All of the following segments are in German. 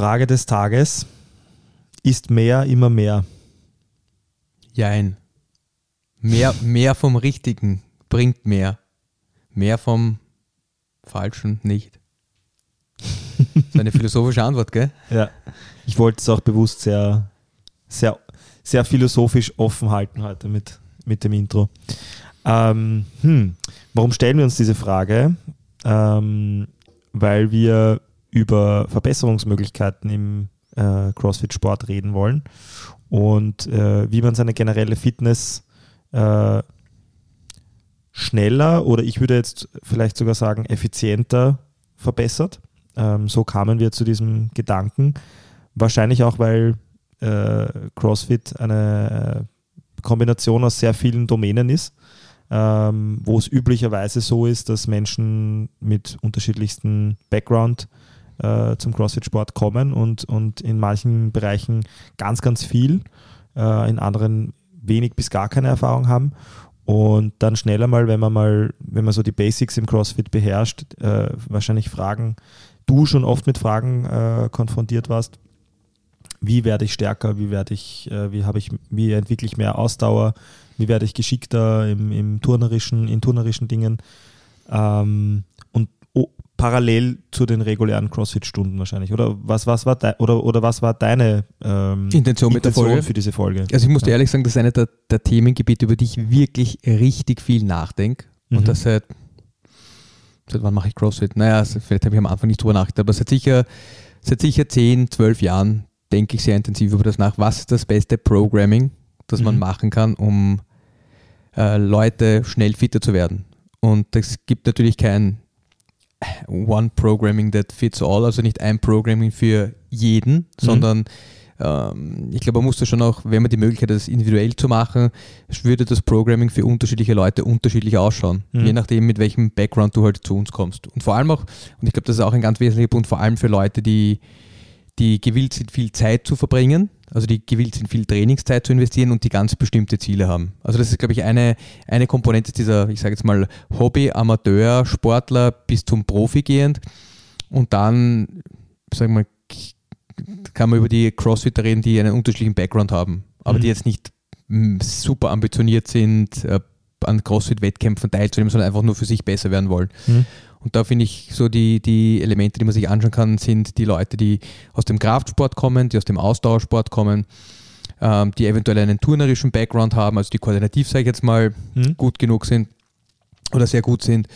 Frage des Tages ist mehr immer mehr. Jein. Mehr, mehr vom Richtigen bringt mehr. Mehr vom Falschen nicht. Das ist eine philosophische Antwort, gell? Ja. Ich wollte es auch bewusst sehr, sehr, sehr philosophisch offen halten heute mit, mit dem Intro. Ähm, hm. Warum stellen wir uns diese Frage? Ähm, weil wir über Verbesserungsmöglichkeiten im äh, CrossFit-Sport reden wollen und äh, wie man seine generelle Fitness äh, schneller oder ich würde jetzt vielleicht sogar sagen effizienter verbessert. Ähm, so kamen wir zu diesem Gedanken. Wahrscheinlich auch, weil äh, CrossFit eine äh, Kombination aus sehr vielen Domänen ist, ähm, wo es üblicherweise so ist, dass Menschen mit unterschiedlichsten Background äh, zum CrossFit-Sport kommen und, und in manchen Bereichen ganz, ganz viel, äh, in anderen wenig bis gar keine Erfahrung haben. Und dann schneller mal, wenn man mal, wenn man so die Basics im CrossFit beherrscht, äh, wahrscheinlich Fragen, du schon oft mit Fragen äh, konfrontiert warst, wie werde ich stärker, wie werde ich, äh, wie habe ich, wie entwickle ich mehr Ausdauer, wie werde ich geschickter im, im turnerischen, in turnerischen Dingen? Ähm, und parallel zu den regulären CrossFit-Stunden wahrscheinlich. Oder was, was war de, oder, oder was war deine ähm, Intention mit der Folge? für diese Folge? Also ich muss dir ehrlich sagen, das ist eine der, der Themengebiete, über die ich wirklich richtig viel nachdenke. Und Mhm. das seit, seit wann mache ich CrossFit? Naja, also vielleicht habe ich am Anfang nicht drüber nachgedacht, aber seit sicher, seit sicher 10, 12 Jahren denke ich sehr intensiv über das nach. Was ist das beste Programming, das man Mhm. machen kann, um äh, Leute schnell fitter zu werden? Und es gibt natürlich kein One Programming that fits all, also nicht ein Programming für jeden, sondern ähm, ich glaube, man muss da schon auch, wenn man die Möglichkeit hat, das individuell zu machen, würde das Programming für unterschiedliche Leute unterschiedlich ausschauen, Mhm. je nachdem, mit welchem Background du halt zu uns kommst. Und vor allem auch, und ich glaube, das ist auch ein ganz wesentlicher Punkt, vor allem für Leute, die, die gewillt sind, viel Zeit zu verbringen, also die gewillt sind, viel Trainingszeit zu investieren und die ganz bestimmte Ziele haben. Also das ist, glaube ich, eine, eine Komponente dieser, ich sage jetzt mal, Hobby, Amateur, Sportler bis zum Profi gehend. Und dann, sagen wir mal, kann man über die Crossfitter reden, die einen unterschiedlichen Background haben, aber Mhm. die jetzt nicht super ambitioniert sind, äh, an Crossfit-Wettkämpfen teilzunehmen, sondern einfach nur für sich besser werden wollen. Mhm. Und da finde ich so die, die Elemente, die man sich anschauen kann, sind die Leute, die aus dem Kraftsport kommen, die aus dem Ausdauersport kommen, ähm, die eventuell einen turnerischen Background haben, also die koordinativ, sage ich jetzt mal, Mhm. gut genug sind oder sehr gut sind.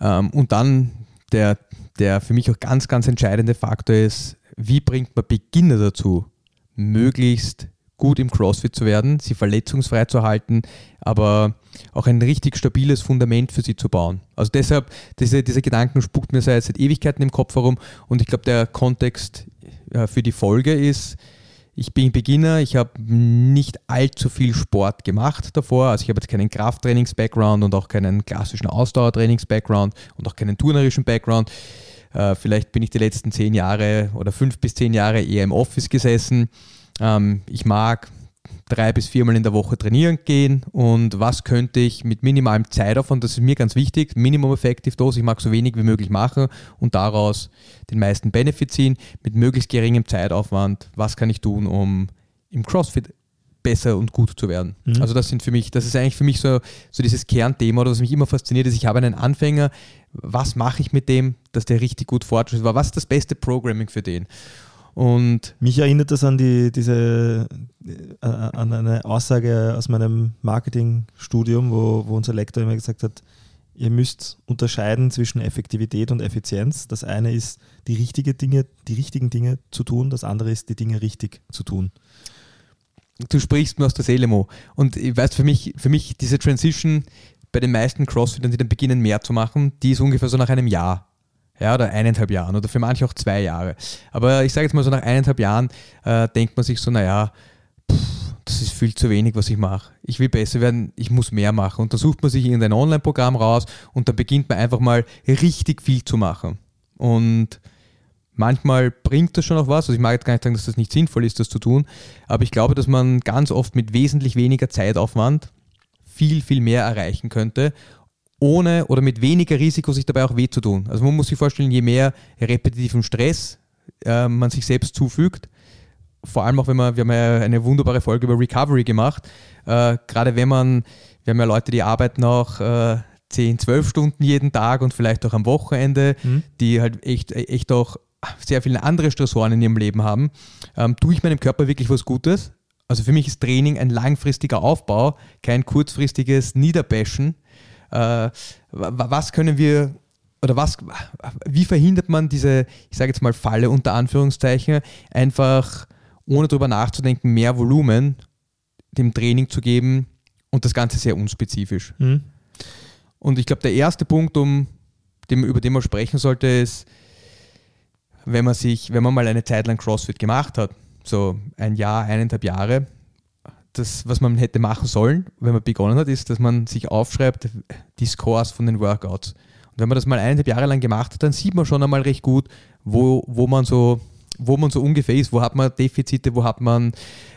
Ähm, und dann der, der für mich auch ganz, ganz entscheidende Faktor ist, wie bringt man Beginner dazu, möglichst gut im CrossFit zu werden, sie verletzungsfrei zu halten, aber auch ein richtig stabiles Fundament für sie zu bauen. Also deshalb, diese, diese Gedanken spuckt mir seit, seit Ewigkeiten im Kopf herum und ich glaube, der Kontext äh, für die Folge ist, ich bin Beginner, ich habe nicht allzu viel Sport gemacht davor. Also ich habe jetzt keinen Krafttrainings-Background und auch keinen klassischen Ausdauertrainings-Background und auch keinen turnerischen Background. Äh, vielleicht bin ich die letzten zehn Jahre oder fünf bis zehn Jahre eher im Office gesessen. Ähm, ich mag drei bis viermal in der Woche trainieren gehen und was könnte ich mit minimalem Zeitaufwand, das ist mir ganz wichtig, Minimum Effective Dose, ich mag so wenig wie möglich machen und daraus den meisten Benefit ziehen, mit möglichst geringem Zeitaufwand, was kann ich tun, um im CrossFit besser und gut zu werden. Mhm. Also das sind für mich, das ist eigentlich für mich so, so dieses Kernthema oder was mich immer fasziniert ist, ich habe einen Anfänger, was mache ich mit dem, dass der richtig gut fortschreitet war, was ist das beste Programming für den? Und Mich erinnert das an die, diese, äh, an eine Aussage aus meinem Marketingstudium, wo, wo unser Lektor immer gesagt hat, ihr müsst unterscheiden zwischen Effektivität und Effizienz. Das eine ist, die, richtige Dinge, die richtigen Dinge zu tun, das andere ist, die Dinge richtig zu tun. du sprichst mir aus der Seele, Mo. Und ich weiß, für mich, für mich diese Transition bei den meisten Crossfittern, die dann beginnen mehr zu machen, die ist ungefähr so nach einem Jahr. Ja, oder eineinhalb Jahren oder für manche auch zwei Jahre. Aber ich sage jetzt mal so nach eineinhalb Jahren äh, denkt man sich so, naja, das ist viel zu wenig, was ich mache. Ich will besser werden, ich muss mehr machen. Und dann sucht man sich irgendein Online-Programm raus und dann beginnt man einfach mal richtig viel zu machen. Und manchmal bringt das schon auch was. Also ich mag jetzt gar nicht sagen, dass das nicht sinnvoll ist, das zu tun, aber ich glaube, dass man ganz oft mit wesentlich weniger Zeitaufwand viel, viel mehr erreichen könnte, ohne oder mit weniger Risiko sich dabei auch weh zu tun. Also man muss sich vorstellen, je mehr repetitiven Stress äh, man sich selbst zufügt, vor allem auch wenn man, wir haben ja eine wunderbare Folge über Recovery gemacht, äh, gerade wenn man, wir haben ja Leute, die arbeiten auch äh, 10, 12 Stunden jeden Tag und vielleicht auch am Wochenende, Mhm. die halt echt, echt auch sehr viele andere Stressoren in ihrem Leben haben, ähm, tue ich meinem Körper wirklich was Gutes? Also für mich ist Training ein langfristiger Aufbau, kein kurzfristiges Niederbashen. Äh, wa- wa- was können wir oder was, wie verhindert man diese, ich sage jetzt mal Falle unter Anführungszeichen, einfach ohne drüber nachzudenken, mehr Volumen dem Training zu geben und das Ganze sehr unspezifisch. Mhm. Und ich glaube, der erste Punkt, um, dem, über den man sprechen sollte, ist, wenn man sich, wenn man mal eine Zeit lang CrossFit gemacht hat, so ein Jahr, eineinhalb Jahre, das, was man hätte machen sollen, wenn man begonnen hat, ist, dass man sich aufschreibt, die Scores von den Workouts. Und wenn man das mal eineinhalb Jahre lang gemacht hat, dann sieht man schon einmal recht gut, wo, wo man so, wo man so ungefähr ist, wo hat man Defizite, wo hat man,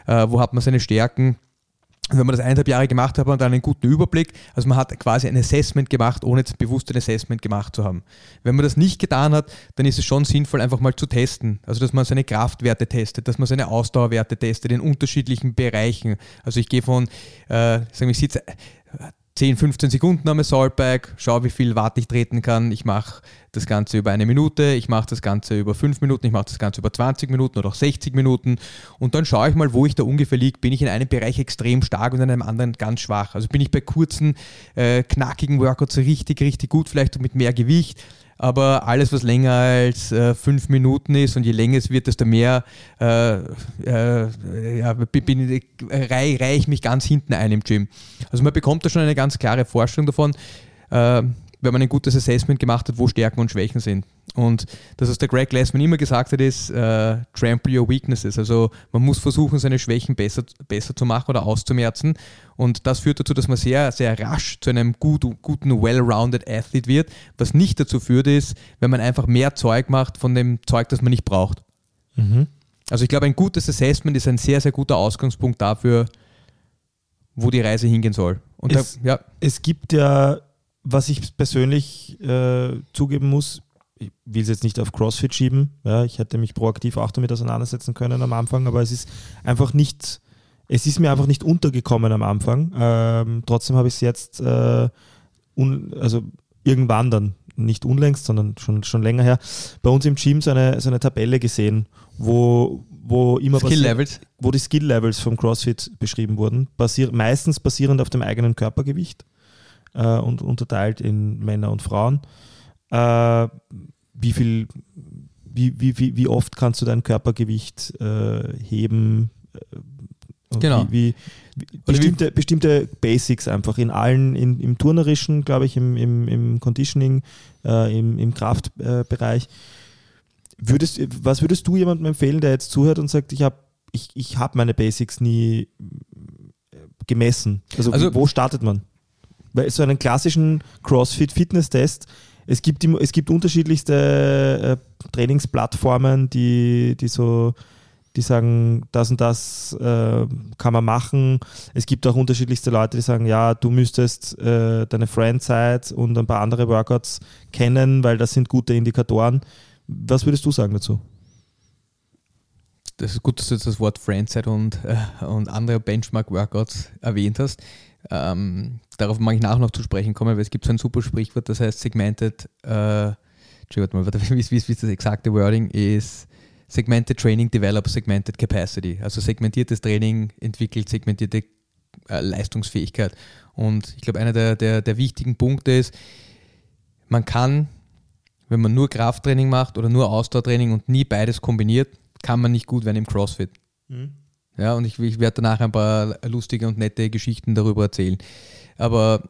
äh, wo hat man seine Stärken. Wenn man das eineinhalb Jahre gemacht hat, hat man dann einen guten Überblick. Also man hat quasi ein Assessment gemacht, ohne jetzt bewusst ein Assessment gemacht zu haben. Wenn man das nicht getan hat, dann ist es schon sinnvoll, einfach mal zu testen. Also dass man seine Kraftwerte testet, dass man seine Ausdauerwerte testet in unterschiedlichen Bereichen. Also ich gehe von, äh, sagen wir, ich sitze 10, 15 Sekunden am Assault-Bike, schaue, wie viel Watt ich treten kann. Ich mache das Ganze über eine Minute, ich mache das Ganze über 5 Minuten, ich mache das Ganze über 20 Minuten oder auch 60 Minuten und dann schaue ich mal, wo ich da ungefähr liege. Bin ich in einem Bereich extrem stark und in einem anderen ganz schwach? Also bin ich bei kurzen, äh, knackigen Workouts richtig, richtig gut, vielleicht mit mehr Gewicht, aber alles, was länger als äh, fünf Minuten ist und je länger es wird, desto mehr äh, äh, ja, reihe reih ich mich ganz hinten ein im Gym. Also man bekommt da schon eine ganz klare Vorstellung davon, äh, wenn man ein gutes Assessment gemacht hat, wo Stärken und Schwächen sind. Und das, was der Greg Glassman immer gesagt hat, ist äh, trample your weaknesses. Also man muss versuchen, seine Schwächen besser, besser zu machen oder auszumerzen. Und das führt dazu, dass man sehr, sehr rasch zu einem gut, guten, well-rounded Athlete wird. Was nicht dazu führt, ist, wenn man einfach mehr Zeug macht von dem Zeug, das man nicht braucht. Mhm. Also ich glaube, ein gutes Assessment ist ein sehr, sehr guter Ausgangspunkt dafür, wo die Reise hingehen soll. Und Es- da, ja, Es gibt ja, was ich persönlich äh, zugeben muss, ich will es jetzt nicht auf CrossFit schieben, ja, ich hätte mich proaktiv auch damit auseinandersetzen können am Anfang, aber es ist einfach nicht, es ist mir einfach nicht untergekommen am Anfang. Ähm, trotzdem habe ich es jetzt, äh, un, also irgendwann dann, nicht unlängst, sondern schon, schon länger her, bei uns im Gym so eine, so eine Tabelle gesehen, wo, wo immer Skill Levels. wo die Skill-Levels vom CrossFit beschrieben wurden, basier meistens basierend auf dem eigenen Körpergewicht äh, und unterteilt in Männer und Frauen. Äh, wie viel, wie, wie, wie, wie oft kannst du dein Körpergewicht äh, heben? Äh, Genau. Wie, wie, wie, bestimmte Basics einfach in allen, in, im Turnerischen, glaube ich, im, im, im Conditioning, äh, im, im Kraftbereich. Würdest, was würdest du jemandem empfehlen, der jetzt zuhört und sagt, ich habe ich, ich hab meine Basics nie äh, gemessen? Also, Also- wo startet man? Weil so einen klassischen CrossFit-Fitness-Test, es gibt, es gibt unterschiedlichste äh, Trainingsplattformen, die, die so die sagen, das und das äh, kann man machen. Es gibt auch unterschiedlichste Leute, die sagen, ja, du müsstest äh, deine Friendzeit und ein paar andere Workouts kennen, weil das sind gute Indikatoren. Was würdest du sagen dazu? das ist gut, dass du jetzt das Wort Friendside und, äh, und andere Benchmark-Workouts erwähnt hast. Ähm, darauf mag ich nachher noch zu sprechen kommen, weil es gibt so ein super Sprichwort, das heißt Segmented, äh, warte mal, wie, ist das exakte Wording? Ist Segmented Training develops segmented capacity. Also segmentiertes Training entwickelt segmentierte äh, Leistungsfähigkeit. Und ich glaube, einer der, der, der wichtigen Punkte ist, man kann, wenn man nur Krafttraining macht oder nur Ausdauertraining und nie beides kombiniert, kann man nicht gut werden im CrossFit. Ja, und ich, ich werde danach ein paar lustige und nette Geschichten darüber erzählen. Aber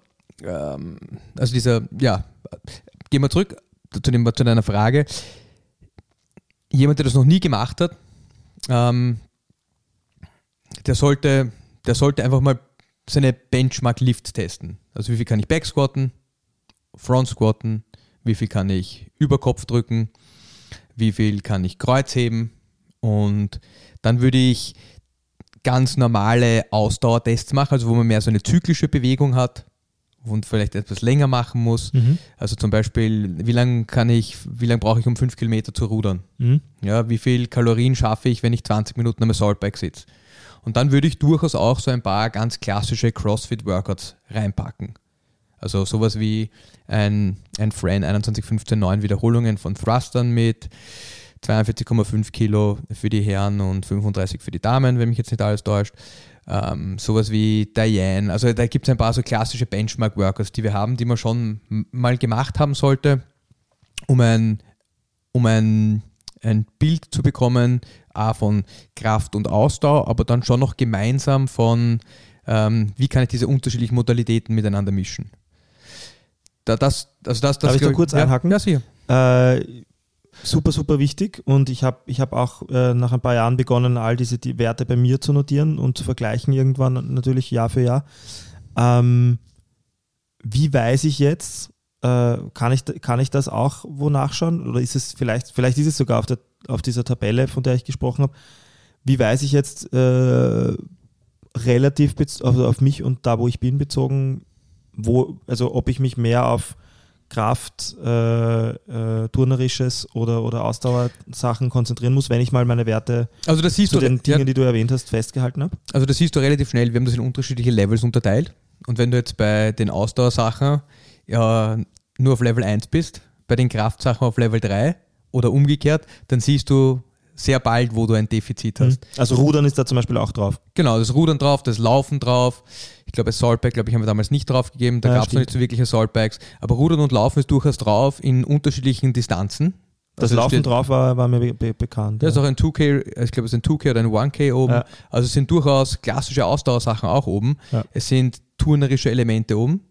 ähm, also dieser, ja, gehen wir zurück zu, dem, zu deiner Frage. Jemand, der das noch nie gemacht hat, ähm, der sollte, der sollte einfach mal seine Benchmark-Lift testen. Also wie viel kann ich Backsquatten, Front squatten, wie viel kann ich Überkopf drücken, wie viel kann ich Kreuzheben und dann würde ich ganz normale Ausdauertests machen, also wo man mehr so eine zyklische Bewegung hat und vielleicht etwas länger machen muss. Mhm. Also zum Beispiel, wie lange kann ich, wie lange brauche ich, um fünf Kilometer zu rudern? Mhm. Ja, wie viel Kalorien schaffe ich, wenn ich 20 Minuten am Assaultbike sitze? Und dann würde ich durchaus auch so ein paar ganz klassische CrossFit-Workouts reinpacken. Also sowas wie ein, ein Fran 21, 15, 9 Wiederholungen von Thrustern mit 42,5 Kilo für die Herren und 35 für die Damen, wenn mich jetzt nicht alles täuscht. Ähm, sowas wie Diane. Also da gibt es ein paar so klassische Benchmark-Workouts, die wir haben, die man schon mal gemacht haben sollte, um ein, um ein, ein Bild zu bekommen, A, von Kraft und Ausdauer, aber dann schon noch gemeinsam von, ähm, wie kann ich diese unterschiedlichen Modalitäten miteinander mischen. Da, das, also das, das Darf ich da kurz ja, einhaken? Ja, sicher. Äh, super, super wichtig. Und ich habe ich hab auch äh, nach ein paar Jahren begonnen, all diese die Werte bei mir zu notieren und zu vergleichen irgendwann natürlich Jahr für Jahr. Ähm, wie weiß ich jetzt, äh, kann, ich, kann ich das auch wo nachschauen? Oder ist es vielleicht, vielleicht ist es sogar auf, der, auf dieser Tabelle, von der ich gesprochen habe, wie weiß ich jetzt äh, relativ also auf mich und da, wo ich bin, bezogen, wo, also ob ich mich mehr auf Kraft, äh, äh, turnerisches oder, oder Ausdauersachen konzentrieren muss, wenn ich mal meine Werte Also das siehst zu du, den ja, Dingen, die du erwähnt hast, festgehalten habe. also das siehst du relativ schnell. Wir haben das in unterschiedliche Levels unterteilt. Und wenn du jetzt bei den Ausdauersachen ja, nur auf Level 1 bist, bei den Kraftsachen auf Level 3 oder umgekehrt, dann siehst du sehr bald, wo du ein Defizit hast. Also Rudern ist da zum Beispiel auch drauf. Genau, das Rudern drauf, das Laufen drauf. Ich glaube, Assaultbike, glaube ich, haben wir damals nicht drauf gegeben. Da Ja, gab es noch nicht so wirklich Assaultbikes. Aber Rudern und Laufen ist durchaus drauf in unterschiedlichen Distanzen. Das Also Laufen steht- drauf war, war mir be be bekannt. Da ist auch ein 2K, ich glaube, es ist ein 2K oder ein 1K oben. Ja. Also es sind durchaus klassische Ausdauersachen auch oben. Ja. Es sind turnerische Elemente oben.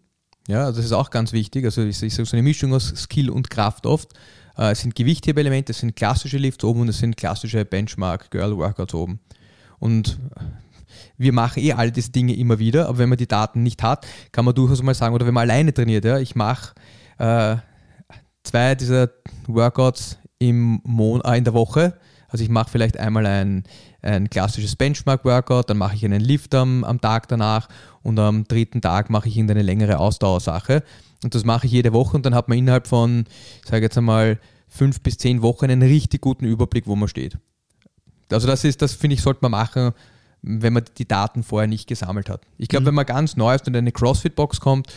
Ja, also das ist auch ganz wichtig. Also ich, ich sage so eine Mischung aus Skill und Kraft oft. Äh, es sind Gewichthebeelemente, es sind klassische Lifts oben und es sind klassische Benchmark-Girl-Workouts oben. Und wir machen eh all diese Dinge immer wieder, aber wenn man die Daten nicht hat, kann man durchaus mal sagen, oder wenn man alleine trainiert, ja, ich mache äh, zwei dieser Workouts im Mon äh, in der Woche. Also ich mache vielleicht einmal ein, ein klassisches Benchmark-Workout, dann mache ich einen Lift am, am Tag danach und am dritten Tag mache ich irgendeine längere Ausdauersache. Und das mache ich jede Woche und dann hat man innerhalb von, ich sage jetzt einmal, fünf bis zehn Wochen einen richtig guten Überblick, wo man steht. Also das ist, das finde ich, sollte man machen, wenn man die Daten vorher nicht gesammelt hat. Ich glaube, Mhm. wenn man ganz neu ist und in eine CrossFit-Box kommt,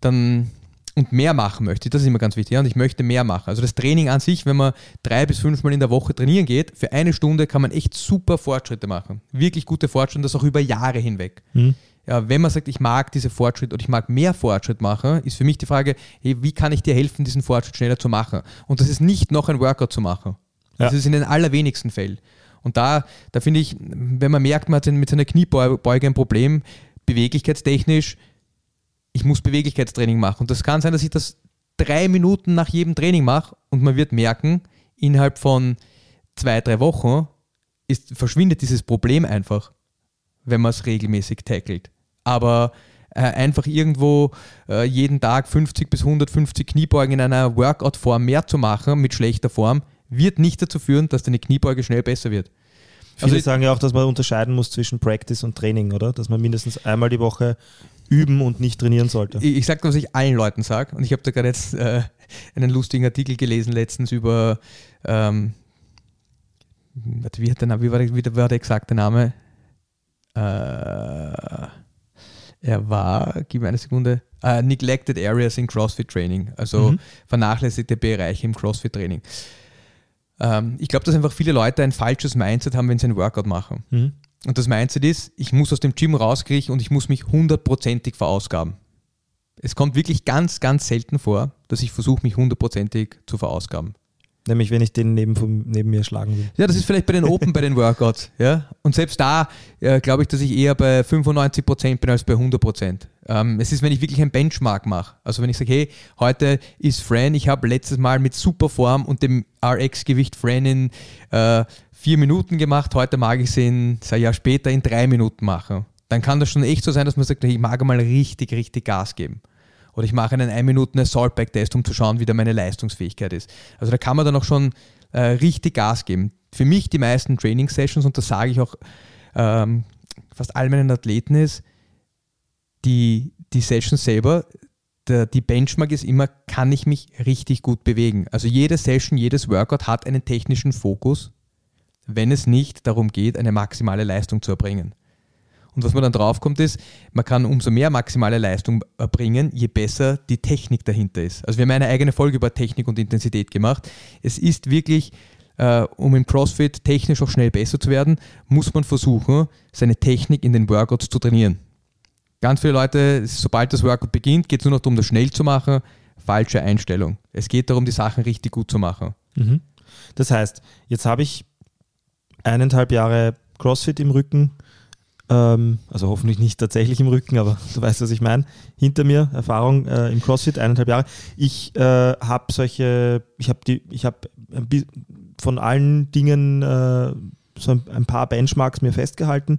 dann und mehr machen möchte, das ist immer ganz wichtig, ja, und ich möchte mehr machen. Also das Training an sich, wenn man drei bis fünfmal in der Woche trainieren geht, für eine Stunde kann man echt super Fortschritte machen. Wirklich gute Fortschritte, das auch über Jahre hinweg. Hm? Ja, wenn man sagt, ich mag diese Fortschritt oder ich mag mehr Fortschritt machen, ist für mich die Frage, hey, wie kann ich dir helfen, diesen Fortschritt schneller zu machen? Und das ist nicht noch ein Workout zu machen. Das Ja. ist in den allerwenigsten Fällen. Und da, da finde ich, wenn man merkt, man hat mit seiner Kniebeuge ein Problem, beweglichkeitstechnisch, ich muss Beweglichkeitstraining machen. Und das kann sein, dass ich das drei Minuten nach jedem Training mache und man wird merken, innerhalb von zwei, drei Wochen ist, verschwindet dieses Problem einfach, wenn man es regelmäßig tackelt. Aber äh, einfach irgendwo äh, jeden Tag 50 bis 150 Kniebeugen in einer Workout-Form mehr zu machen mit schlechter Form, wird nicht dazu führen, dass deine Kniebeuge schnell besser wird. Viele Also- sagen ja auch, dass man unterscheiden muss zwischen Practice und Training, oder? Dass man mindestens einmal die Woche üben und nicht trainieren sollte. Ich, ich sage, was ich allen Leuten sage. Und ich habe da gerade jetzt äh, einen lustigen Artikel gelesen letztens über, ähm, warte, wie, hat der, Name- wie, war der, wie war der exakte Name? Äh, er war, gib mir eine Sekunde, äh, Neglected Areas in CrossFit Training, also Mhm. vernachlässigte Bereiche im CrossFit Training. Ähm, ich glaube, dass einfach viele Leute ein falsches Mindset haben, wenn sie ein Workout machen. Mhm. Und das Mindset ist, ich muss aus dem Gym rauskriechen und ich muss mich hundertprozentig verausgaben. Es kommt wirklich ganz, ganz selten vor, dass ich versuche, mich hundertprozentig zu verausgaben. Nämlich, wenn ich den neben, vom- neben mir schlagen will. Ja, das ist vielleicht bei den Open, bei den Workouts. Ja? Und selbst da äh, glaube ich, dass ich eher bei 95% bin als bei 100%. Ähm, es ist, wenn ich wirklich ein Benchmark mache. Also wenn ich sage, hey, heute ist Fran, ich habe letztes Mal mit Superform und dem RX-Gewicht Fran in äh, vier Minuten gemacht, heute mag ich es in, ein Jahr später in drei Minuten machen. Dann kann das schon echt so sein, dass man sagt, hey, ich mag mal richtig, richtig Gas geben. Oder ich mache einen 1 Minuten Assault-Back-Test, um zu schauen, wie da meine Leistungsfähigkeit ist. Also da kann man dann auch schon äh, richtig Gas geben. Für mich die meisten Training-Sessions, und das sage ich auch ähm, fast all meinen Athleten, ist, die, die Session selber, der, die Benchmark ist immer, kann ich mich richtig gut bewegen. Also jede Session, jedes Workout hat einen technischen Fokus, wenn es nicht darum geht, eine maximale Leistung zu erbringen. Und was man dann draufkommt ist, man kann umso mehr maximale Leistung erbringen, je besser die Technik dahinter ist. Also wir haben eine eigene Folge über Technik und Intensität gemacht. Es ist wirklich, äh, um im CrossFit technisch auch schnell besser zu werden, muss man versuchen, seine Technik in den Workouts zu trainieren. Ganz viele Leute, sobald das Workout beginnt, geht es nur noch darum, das schnell zu machen. Falsche Einstellung. Es geht darum, die Sachen richtig gut zu machen. Mhm. Das heißt, jetzt habe ich eineinhalb Jahre CrossFit im Rücken, ähm, also hoffentlich nicht tatsächlich im Rücken, aber du weißt, was ich meine. Hinter mir Erfahrung äh, im CrossFit, eineinhalb Jahre. Ich äh, habe solche, ich habe die, ich habe von allen Dingen äh, so ein, ein paar Benchmarks mir festgehalten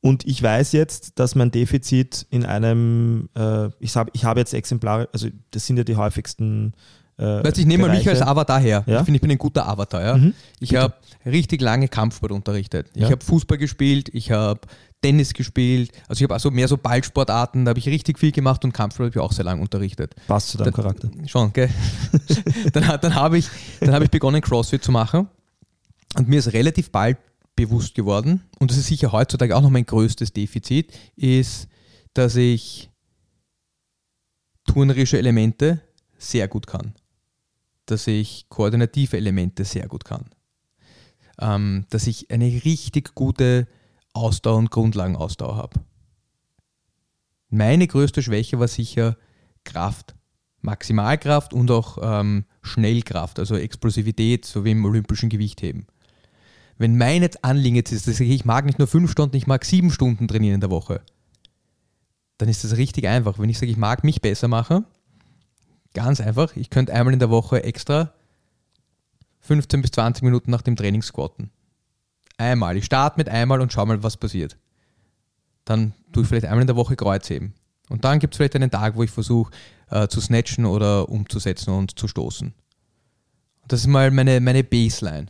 und ich weiß jetzt, dass mein Defizit in einem, äh, ich, hab, ich habe jetzt Exemplare, also das sind ja die häufigsten. Äh, Weißt, ich nehme mal mich Bereiche. als Avatar her. Ja? Ich finde, ich bin ein guter Avatar. Ja? Mhm. Ich habe richtig lange Kampfsport unterrichtet. Ich Ja. habe Fußball gespielt, ich habe Tennis gespielt. Also ich habe also mehr so Ballsportarten, da habe ich richtig viel gemacht und Kampfsport habe ich auch sehr lange unterrichtet. Passt zu deinem Da- Charakter. Schon, gell? dann dann habe ich, dann habe ich begonnen, CrossFit zu machen. Und mir ist relativ bald bewusst geworden, und das ist sicher heutzutage auch noch mein größtes Defizit, ist, dass ich turnerische Elemente sehr gut kann. Dass ich koordinative Elemente sehr gut kann. Ähm, dass ich eine richtig gute Ausdauer und Grundlagenausdauer habe. Meine größte Schwäche war sicher Kraft. Maximalkraft und auch ähm, Schnellkraft, also Explosivität, so wie im olympischen Gewichtheben. Wenn mein Anliegen jetzt ist, dass ich, ich mag nicht nur fünf Stunden, ich mag sieben Stunden trainieren in der Woche, dann ist das richtig einfach. Wenn ich sage, ich mag mich besser machen, ganz einfach, ich könnte einmal in der Woche extra 15 bis 20 Minuten nach dem Training squatten. Einmal. Ich starte mit einmal und schau mal, was passiert. Dann tue ich vielleicht einmal in der Woche Kreuzheben. Und dann gibt es vielleicht einen Tag, wo ich versuche äh, zu snatchen oder umzusetzen und zu stoßen. Das ist mal meine, meine Baseline.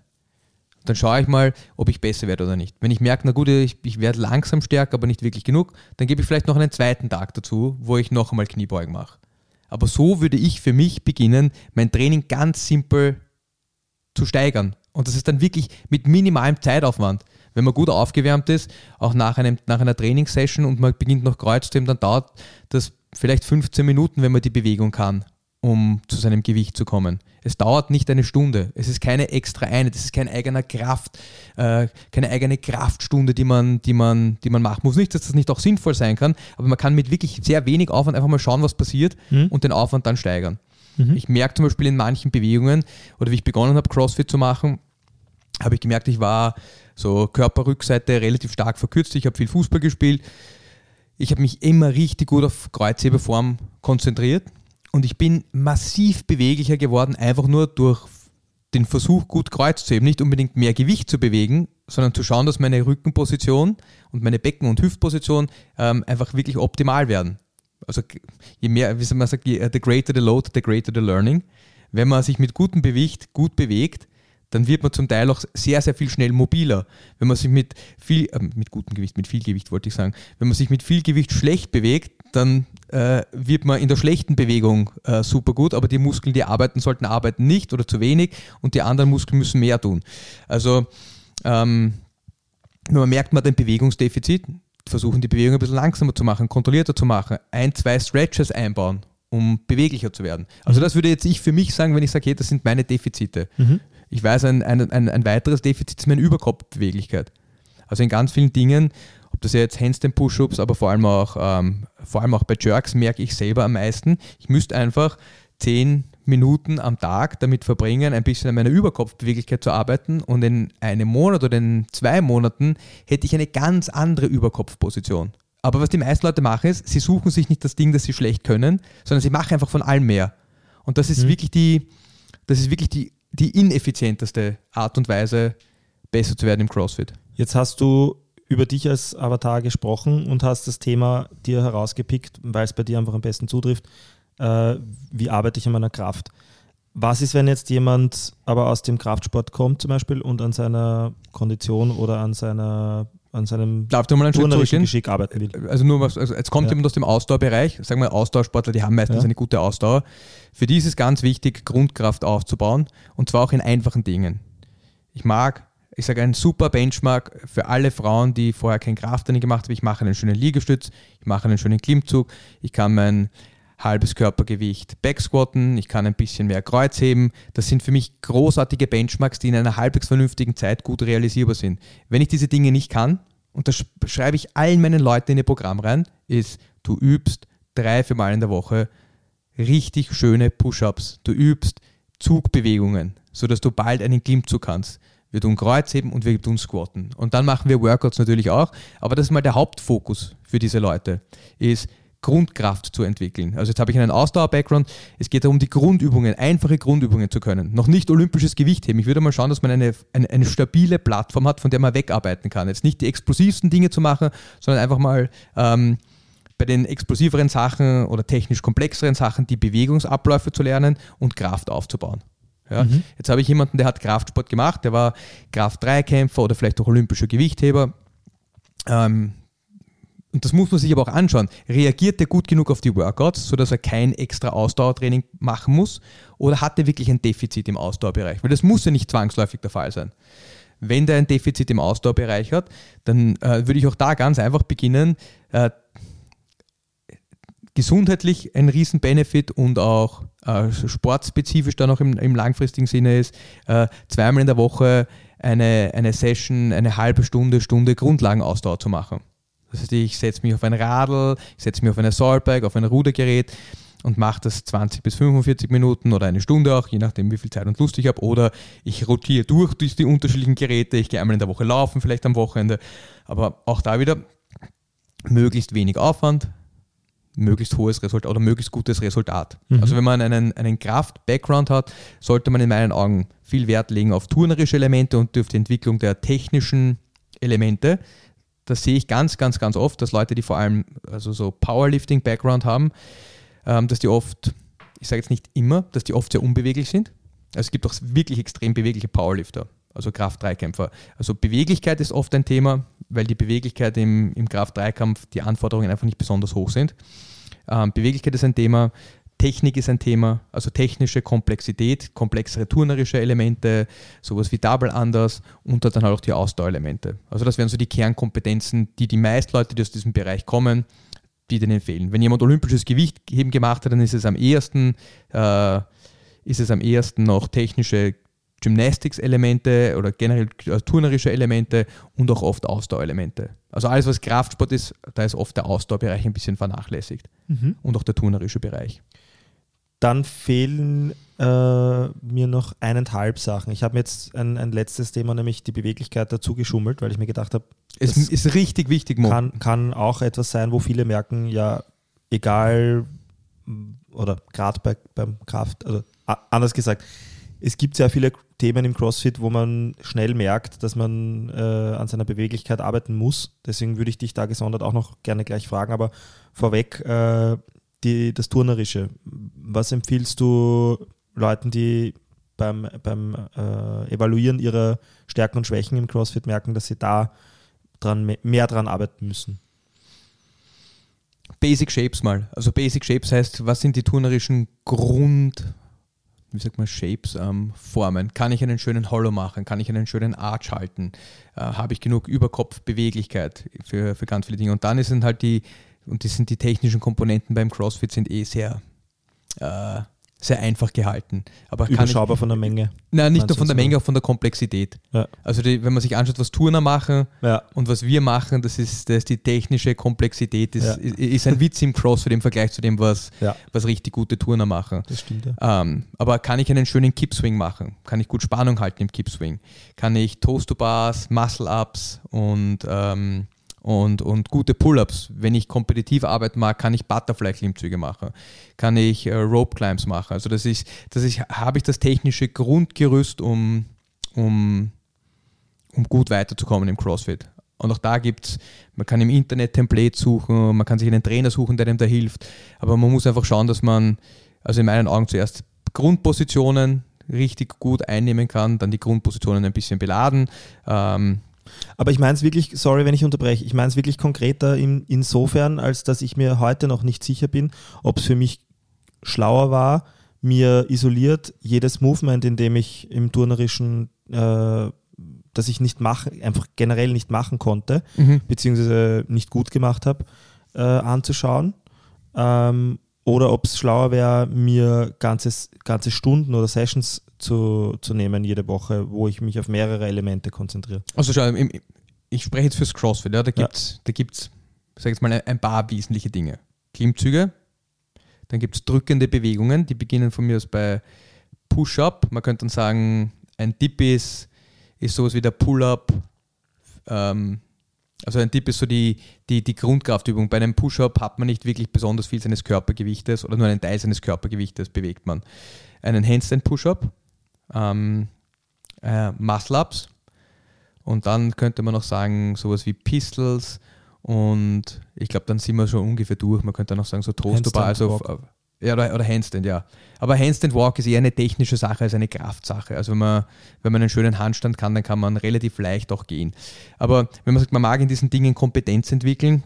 Dann schaue ich mal, ob ich besser werde oder nicht. Wenn ich merke, na gut, ich, ich werde langsam stärker, aber nicht wirklich genug, dann gebe ich vielleicht noch einen zweiten Tag dazu, wo ich noch einmal Kniebeugen mache. Aber so würde ich für mich beginnen, mein Training ganz simpel zu steigern. Und das ist dann wirklich mit minimalem Zeitaufwand. Wenn man gut aufgewärmt ist, auch nach, einem, nach einer Trainingssession und man beginnt noch Kreuz zu heben, dann dauert das vielleicht 15 Minuten, wenn man die Bewegung kann, um zu seinem Gewicht zu kommen. Es dauert nicht eine Stunde. Es ist keine extra Einheit, es ist kein eigener Kraft, äh, keine eigene Kraftstunde, die man, die, man, die man machen muss. Nicht, dass das nicht auch sinnvoll sein kann, aber man kann mit wirklich sehr wenig Aufwand einfach mal schauen, was passiert Mhm. und den Aufwand dann steigern. Ich merke zum Beispiel in manchen Bewegungen, oder wie ich begonnen habe, CrossFit zu machen, habe ich gemerkt, ich war so Körperrückseite relativ stark verkürzt. Ich habe viel Fußball gespielt. Ich habe mich immer richtig gut auf Kreuzhebeform konzentriert und ich bin massiv beweglicher geworden, einfach nur durch den Versuch, gut Kreuz zu heben. Nicht unbedingt mehr Gewicht zu bewegen, sondern zu schauen, dass meine Rückenposition und meine Becken- und Hüftposition ähm, einfach wirklich optimal werden. Also je mehr, wie man sagt, the greater the load, the greater the learning. Wenn man sich mit gutem Gewicht gut bewegt, dann wird man zum Teil auch sehr, sehr viel schnell mobiler. Wenn man sich mit viel, äh, mit gutem Gewicht, mit viel Gewicht wollte ich sagen, wenn man sich mit viel Gewicht schlecht bewegt, dann äh, wird man in der schlechten Bewegung äh, super gut, aber die Muskeln, die arbeiten sollten, arbeiten nicht oder zu wenig und die anderen Muskeln müssen mehr tun. Also ähm, wenn man merkt, man hat ein Bewegungsdefizit, versuchen die Bewegung ein bisschen langsamer zu machen, kontrollierter zu machen, ein, zwei Stretches einbauen, um beweglicher zu werden. Also das würde jetzt ich für mich sagen, wenn ich sage, hey, das sind meine Defizite. Ich weiß, ein, ein, ein, ein weiteres Defizit ist meine Überkopfbeweglichkeit. Also in ganz vielen Dingen, ob das jetzt Handstand Push-Ups, aber vor allem auch, ähm, vor allem auch bei Jerks merke ich selber am meisten, ich müsste einfach zehn Minuten am Tag damit verbringen, ein bisschen an meiner Überkopfbeweglichkeit zu arbeiten und in einem Monat oder in zwei Monaten hätte ich eine ganz andere Überkopfposition. Aber was die meisten Leute machen ist, sie suchen sich nicht das Ding, das sie schlecht können, sondern sie machen einfach von allem mehr. Und das ist Mhm. wirklich die, das ist wirklich die, die ineffizienteste Art und Weise, besser zu werden im CrossFit. Jetzt hast du über dich als Avatar gesprochen und hast das Thema dir herausgepickt, weil es bei dir einfach am besten zutrifft. Äh, wie arbeite ich an meiner Kraft? Was ist, wenn jetzt jemand aber aus dem Kraftsport kommt zum Beispiel und an seiner Kondition oder an, seiner, an seinem Darf du mal einen Schritt zurückgehen? Geschick arbeiten will? Also nur was, also jetzt kommt Ja. jemand aus dem Ausdauerbereich, sagen wir Ausdauersportler, die haben meistens Ja. eine gute Ausdauer. Für die ist es ganz wichtig, Grundkraft aufzubauen und zwar auch in einfachen Dingen. Ich mag, ich sage einen super Benchmark für alle Frauen, die vorher kein Krafttraining gemacht haben. Ich mache einen schönen Liegestütz, ich mache einen schönen Klimmzug, ich kann mein halbes Körpergewicht backsquatten, ich kann ein bisschen mehr Kreuz heben. Das sind für mich großartige Benchmarks, die in einer halbwegs vernünftigen Zeit gut realisierbar sind. Wenn ich diese Dinge nicht kann, und das sch- schreibe ich allen meinen Leuten in ihr Programm rein, ist, du übst drei, vier Mal in der Woche richtig schöne Push-Ups. Du übst Zugbewegungen, sodass du bald einen Klimmzug kannst. Wir tun Kreuzheben und wir tun Squatten. Und dann machen wir Workouts natürlich auch. Aber das ist mal der Hauptfokus für diese Leute, ist Grundkraft zu entwickeln. Also jetzt habe ich einen Ausdauer-Background. Es geht darum, die Grundübungen, einfache Grundübungen zu können. Noch nicht olympisches Gewicht heben. Ich würde mal schauen, dass man eine, eine, eine stabile Plattform hat, von der man wegarbeiten kann. Jetzt nicht die explosivsten Dinge zu machen, sondern einfach mal ähm, bei den explosiveren Sachen oder technisch komplexeren Sachen die Bewegungsabläufe zu lernen und Kraft aufzubauen. Ja, Jetzt habe ich jemanden, der hat Kraftsport gemacht, der war Kraft-3-Kämpfer oder vielleicht auch olympischer Gewichtheber. Ähm, und das muss man sich aber auch anschauen. Reagiert der gut genug auf die Workouts, sodass er kein extra Ausdauertraining machen muss? Oder hat er wirklich ein Defizit im Ausdauerbereich? Weil das muss ja nicht zwangsläufig der Fall sein. Wenn der ein Defizit im Ausdauerbereich hat, dann äh, würde ich auch da ganz einfach beginnen, äh, gesundheitlich ein Riesen-Benefit und auch äh, sportspezifisch dann auch im, im langfristigen Sinne ist, äh, zweimal in der Woche eine, eine Session, eine halbe Stunde, Stunde Grundlagenausdauer zu machen. Das heißt, ich setze mich auf ein Radl, ich setze mich auf eine Assaultbike, auf ein Rudergerät und mache das 20 bis 45 Minuten oder eine Stunde auch, je nachdem, wie viel Zeit und Lust ich habe. Oder ich rotiere durch, durch die unterschiedlichen Geräte, ich gehe einmal in der Woche laufen, vielleicht am Wochenende. Aber auch da wieder möglichst wenig Aufwand, möglichst hohes Resultat oder möglichst gutes Resultat. Also wenn man einen, einen Kraft-Background hat, sollte man in meinen Augen viel Wert legen auf turnerische Elemente und auf die Entwicklung der technischen Elemente. Das sehe ich ganz, ganz, ganz oft, dass Leute, die vor allem also so Powerlifting-Background haben, ähm, dass die oft, ich sage jetzt nicht immer, dass die oft sehr unbeweglich sind. Also es gibt auch wirklich extrem bewegliche Powerlifter, also Kraft-3-Kämpfer. Also Beweglichkeit ist oft ein Thema, weil die Beweglichkeit im, im Kraft-3-Kampf, die Anforderungen einfach nicht besonders hoch sind. Ähm, Beweglichkeit ist ein Thema, Technik ist ein Thema, also technische Komplexität, komplexere turnerische Elemente, sowas wie Double Anders und dann halt auch die Ausdauerelemente. Also das wären so die Kernkompetenzen, die die meisten Leute, die aus diesem Bereich kommen, die denen fehlen. Wenn jemand olympisches Gewichtheben gemacht hat, dann ist es am ehesten, äh, ist es am ehesten noch technische Gymnastics-Elemente oder generell äh, turnerische Elemente und auch oft Ausdauerelemente. Also alles, was Kraftsport ist, da ist oft der Ausdauerbereich ein bisschen vernachlässigt und auch der turnerische Bereich. Dann fehlen äh, mir noch eineinhalb Sachen. Ich habe mir jetzt ein, ein letztes Thema, nämlich die Beweglichkeit dazu geschummelt, weil ich mir gedacht habe, Es ist richtig wichtig, Mo. kann, kann auch etwas sein, wo viele merken, ja, egal, oder gerade bei, beim Kraft, also anders gesagt, es gibt sehr viele Themen im CrossFit, wo man schnell merkt, dass man äh, an seiner Beweglichkeit arbeiten muss. Deswegen würde ich dich da gesondert auch noch gerne gleich fragen. Aber vorweg, äh, die, das Turnerische. Was empfiehlst du Leuten, die beim, beim äh, Evaluieren ihrer Stärken und Schwächen im CrossFit merken, dass sie da dran, me- mehr dran arbeiten müssen? Basic Shapes mal. Also Basic Shapes heißt, was sind die turnerischen Grund, wie sagt man, Shapes, ähm, Formen? Kann ich einen schönen Hollow machen? Kann ich einen schönen Arch halten? Äh, Habe ich genug Überkopfbeweglichkeit für, für ganz viele Dinge? Und dann sind halt die, und das sind die technischen Komponenten beim CrossFit sind eh sehr, äh, sehr einfach gehalten. Aber kann ich, Überschaubar von der Menge. nein, nicht nur von der? Menge, auch von der Komplexität. Ja. Also die, wenn man sich anschaut, was Turner machen Ja. und was wir machen, das ist, das ist die technische Komplexität, das Ja. ist, ist ein Witz im CrossFit im Vergleich zu dem, was, was richtig gute Turner machen. Das stimmt, ja. Ähm, aber kann ich einen schönen Kippswing machen? Kann ich gut Spannung halten im Kippswing? Kann ich Toast-to-Bars, Muscle-Ups und, ähm, und, und gute Pull-Ups? Wenn ich kompetitiv arbeiten mag, kann ich Butterfly-Klimmzüge machen? Kann ich äh, Rope-Climbs machen? Also das ist, das ist, habe ich das technische Grundgerüst, um, um, um gut weiterzukommen im CrossFit. Und auch da gibt es, man kann im Internet Templates suchen, man kann sich einen Trainer suchen, der einem da hilft. Aber man muss einfach schauen, dass man, also in meinen Augen zuerst Grundpositionen richtig gut einnehmen kann, dann die Grundpositionen ein bisschen beladen. Ähm, Aber ich meine es wirklich, sorry, wenn ich unterbreche, ich meine es wirklich konkreter in, insofern, als dass ich mir heute noch nicht sicher bin, ob es für mich schlauer war, mir isoliert jedes Movement, in dem ich im turnerischen, äh, das ich nicht mache, einfach generell nicht machen konnte, beziehungsweise nicht gut gemacht habe, äh, anzuschauen. Ähm, oder ob es schlauer wäre, mir ganzes, ganze Stunden oder Sessions zu, zu nehmen jede Woche, wo ich mich auf mehrere Elemente konzentriere. Also schau, ich spreche jetzt fürs CrossFit, ja, da gibt es, da gibt's, sag ich jetzt mal, ein- ein paar wesentliche Dinge. Klimmzüge, dann gibt es drückende Bewegungen, die beginnen von mir aus bei Push-Up. Man könnte dann sagen, ein Dip ist, ist sowas wie der Pull-Up. Ähm, also ein Dip ist so die, die, die Grundkraftübung. Bei einem Push-Up hat man nicht wirklich besonders viel seines Körpergewichtes oder nur einen Teil seines Körpergewichtes bewegt man. Einen Handstand-Push-Up, ähm, äh, Muscle-Ups, und dann könnte man noch sagen, sowas wie Pistols und ich glaube, dann sind wir schon ungefähr durch. Man könnte noch sagen, so Toast to Bar, also Handstand auf- ja, oder, oder Handstand, ja. Aber Handstand Walk ist eher eine technische Sache als eine Kraftsache. Also wenn man, wenn man einen schönen Handstand kann, dann kann man relativ leicht auch gehen. Aber wenn man sagt, man mag in diesen Dingen Kompetenz entwickeln,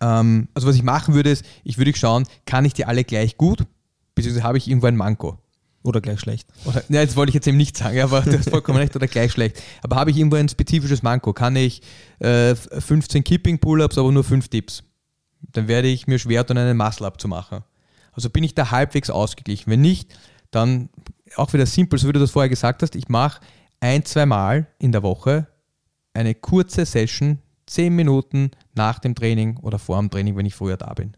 ähm, also was ich machen würde, ist, ich würde schauen, kann ich die alle gleich gut, beziehungsweise habe ich irgendwo ein Manko. Oder gleich schlecht. Oder, ja, jetzt wollte ich jetzt eben nicht sagen, aber du hast vollkommen recht oder gleich schlecht. Aber habe ich irgendwo ein spezifisches Manko? Kann ich äh, 15 Kipping Pull-Ups, aber nur 5 Dips? Dann werde ich mir schwer tun, einen Muscle-Up zu machen. Also bin ich da halbwegs ausgeglichen. Wenn nicht, dann auch wieder simpel, so wie du das vorher gesagt hast, ich mache ein, zwei Mal in der Woche eine kurze Session, 10 Minuten nach dem Training oder vor dem Training, wenn ich früher da bin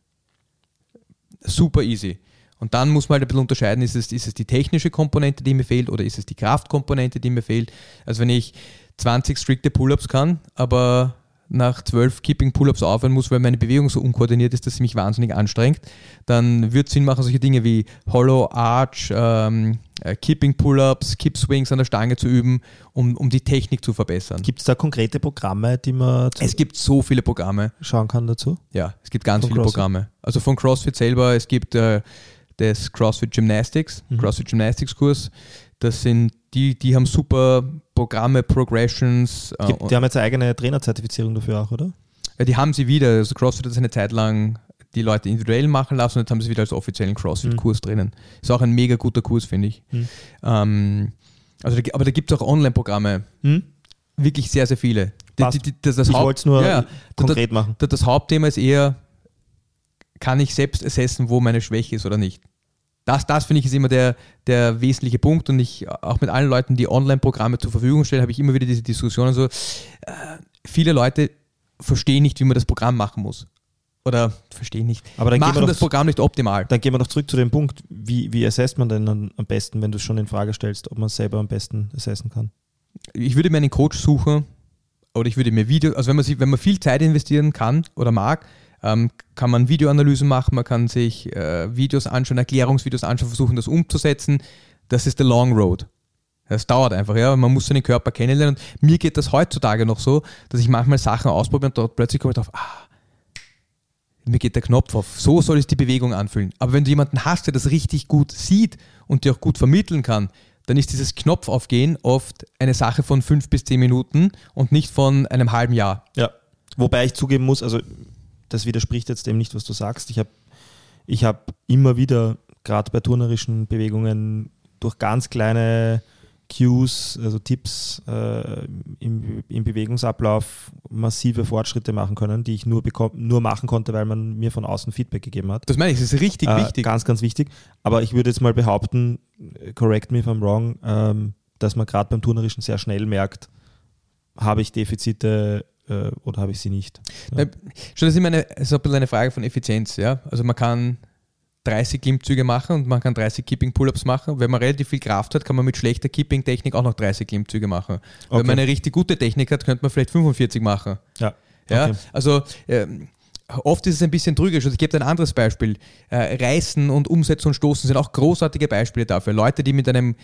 super easy. Und dann muss man halt ein bisschen unterscheiden, ist es, ist es die technische Komponente, die mir fehlt, oder ist es die Kraftkomponente, die mir fehlt. Also wenn ich 20 strikte Pull-ups kann, aber nach 12 Keeping Pull-ups aufhören muss, weil meine Bewegung so unkoordiniert ist, dass sie mich wahnsinnig anstrengt, dann wird es Sinn machen, solche Dinge wie Hollow Arch, ähm, äh, Keeping Pull-ups, Kip Swings an der Stange zu üben, um, um die Technik zu verbessern. Gibt es da konkrete Programme, die man Es gibt so viele Programme. schauen kann dazu? Ja, es gibt ganz Von viele CrossFit? Programme. Also von CrossFit selber, es gibt äh, das CrossFit Gymnastics, Mhm. CrossFit Gymnastics Kurs. Das sind die, die haben super Programme, Progressions. Äh, Gibt, die haben jetzt eine eigene Trainerzertifizierung dafür auch, oder? ja, die haben sie wieder. Also CrossFit hat es eine Zeit lang die Leute individuell machen lassen und jetzt haben sie wieder als offiziellen CrossFit-Kurs drinnen. Ist auch ein mega guter Kurs, finde ich. Mhm. Ähm, also, aber da gibt es auch Online-Programme. Hm? Wirklich sehr, sehr viele. Die, das, das Ich wollte es nur ja, ja. konkret machen. Da- Das Hauptthema ist eher, kann ich selbst assessen, wo meine Schwäche ist oder nicht. Das, das finde ich ist immer der, der wesentliche Punkt und ich auch mit allen Leuten, die Online-Programme zur Verfügung stellen, habe ich immer wieder diese Diskussionen so, äh, viele Leute verstehen nicht, wie man das Programm machen muss. Oder verstehen nicht. Aber dann gehen wir machen doch- das Programm nicht optimal. Dann gehen wir noch zurück zu dem Punkt, wie, wie assesst man denn dann am besten, wenn du es schon in Frage stellst, ob man es selber am besten assessen kann? ich würde mir einen Coach suchen oder ich würde mir Video, also wenn man, sich, wenn man viel Zeit investieren kann oder mag, ähm, kann man Videoanalysen machen, man kann sich äh, Videos anschauen, Erklärungsvideos anschauen, versuchen das umzusetzen. Das ist der Long Road. Das dauert einfach, ja. Man muss seinen Körper kennenlernen. Und mir geht das heutzutage noch so, dass ich manchmal Sachen ausprobiere und dort plötzlich komme ich drauf, ah, mir geht der Knopf auf. So soll es die Bewegung anfühlen. Aber wenn du jemanden hast, der das richtig gut sieht und dir auch gut vermitteln kann, dann ist dieses Knopfaufgehen oft eine Sache von fünf bis zehn Minuten und nicht von einem halben Jahr. Ja. Wobei ich zugeben muss, also das widerspricht jetzt dem nicht, was du sagst. Ich habe ich hab immer wieder, gerade bei turnerischen Bewegungen, durch ganz kleine Cues, also Tipps äh, im, im Bewegungsablauf massive Fortschritte machen können, die ich nur, nur machen konnte, weil man mir von außen Feedback gegeben hat. Das meine ich, das ist richtig Äh, wichtig. Ganz, ganz wichtig. Aber ich würde jetzt mal behaupten, correct me if I'm wrong, ähm, dass man gerade beim Turnerischen sehr schnell merkt, habe ich Defizite äh, oder habe ich sie nicht. Ja. Schon, das ist immer eine, so ein bisschen eine Frage von Effizienz. Ja? Also man kann 30 Klimmzüge machen und man kann 30 Keeping Pull-Ups machen. Wenn man relativ viel Kraft hat, kann man mit schlechter Keeping-Technik auch noch 30 Klimmzüge machen. Wenn Okay. man eine richtig gute Technik hat, könnte man vielleicht 45 machen. Ja. Ja, Okay. also ähm, oft ist es ein bisschen trügerisch. Also ich gebe ein anderes Beispiel. Äh, Reißen und Umsetzen und Stoßen sind auch großartige Beispiele dafür. Leute, die mit einem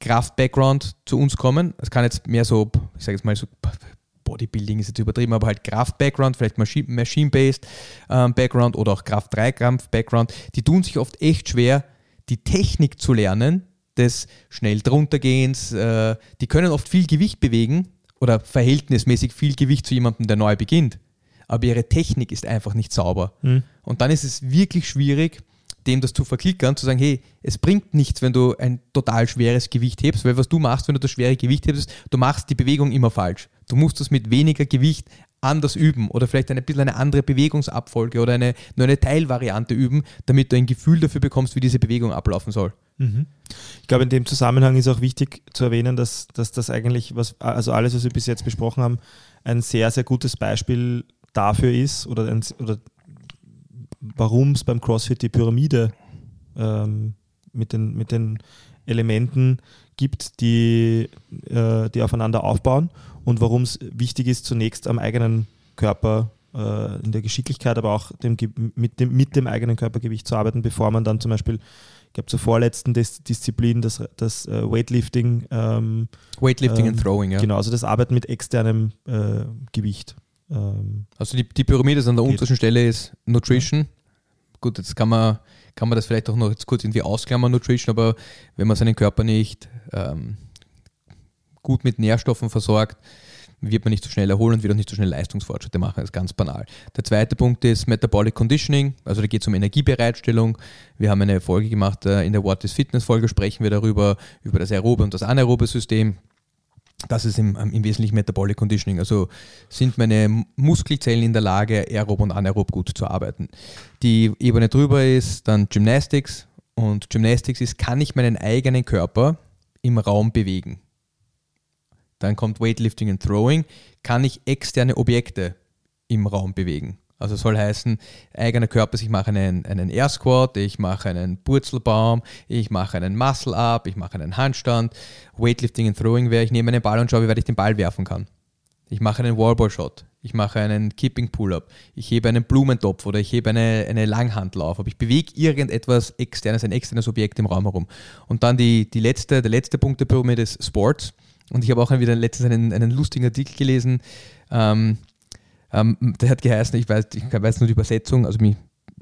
Kraft-Background zu uns kommen, das kann jetzt mehr so, ich sage jetzt mal so, Bodybuilding ist jetzt übertrieben, aber halt Kraft-Background, vielleicht Machine-Based ähm, Background oder auch Kraft-3-Kampf-Background, die tun sich oft echt schwer, die Technik zu lernen, des schnell druntergehens. Äh, die können oft viel Gewicht bewegen oder verhältnismäßig viel Gewicht zu jemandem, der neu beginnt. Aber ihre Technik ist einfach nicht sauber. Und dann ist es wirklich schwierig, dem das zu verklickern, zu sagen, hey, es bringt nichts, wenn du ein total schweres Gewicht hebst, weil was du machst, wenn du das schwere Gewicht hebst, du machst die Bewegung immer falsch. Du musst das mit weniger Gewicht anders üben oder vielleicht ein bisschen eine andere Bewegungsabfolge oder eine, nur eine Teilvariante üben, damit du ein Gefühl dafür bekommst, wie diese Bewegung ablaufen soll. Ich glaube, in dem Zusammenhang ist auch wichtig zu erwähnen, dass, dass das eigentlich, was, also alles, was wir bis jetzt besprochen haben, ein sehr, sehr gutes Beispiel dafür ist oder, oder warum es beim CrossFit die Pyramide ähm, mit, den, mit den Elementen gibt, die, äh, die aufeinander aufbauen und warum es wichtig ist, zunächst am eigenen Körper äh, in der Geschicklichkeit, aber auch dem, mit, dem, mit dem eigenen Körpergewicht zu arbeiten, bevor man dann zum Beispiel, ich glaube, zur vorletzten Dis Disziplin, das, das äh, Weightlifting, ähm, Weightlifting ähm, and Throwing, ja. genau, also das Arbeiten mit externem äh, Gewicht. Ähm, Also die, die Pyramide ist an der untersten Stelle ist Nutrition. Gut, jetzt kann man, kann man das vielleicht auch noch jetzt kurz irgendwie ausklammern, Nutrition, aber wenn man seinen Körper nicht ähm, gut mit Nährstoffen versorgt, wird man nicht so schnell erholen und wird auch nicht so schnell Leistungsfortschritte machen. Das ist ganz banal. Der zweite Punkt ist Metabolic Conditioning, also da geht es um Energiebereitstellung. Wir haben eine Folge gemacht, äh, in der What is Fitness Folge sprechen wir darüber, über das aerobe und das anaerobe System. Das ist im, im Wesentlichen Metabolic Conditioning. Also sind meine Muskelzellen in der Lage, aerob und anaerob gut zu arbeiten. Die Ebene drüber ist dann Gymnastics. Und Gymnastics ist, kann ich meinen eigenen Körper im Raum bewegen? Dann kommt Weightlifting und Throwing. Kann ich externe Objekte im Raum bewegen? Also soll heißen, eigener Körper, ich mache einen, einen Air Squat, ich mache einen Purzelbaum, ich mache einen Muscle Up, ich mache einen Handstand. Weightlifting und Throwing wäre, ich nehme einen Ball und schaue, wie weit ich den Ball werfen kann. Ich mache einen Wallball Shot, ich mache einen Keeping Pull-Up, ich hebe einen Blumentopf oder ich hebe eine, eine Langhandlauf, aber ich bewege irgendetwas externes, ein externes Objekt im Raum herum. Und dann die, die letzte, der letzte Punkt der Pyramide ist Sports. Und ich habe auch wieder letztens einen, einen lustigen Artikel gelesen, ähm, ähm, der hat geheißen, ich weiß, ich weiß nur die Übersetzung, also mich,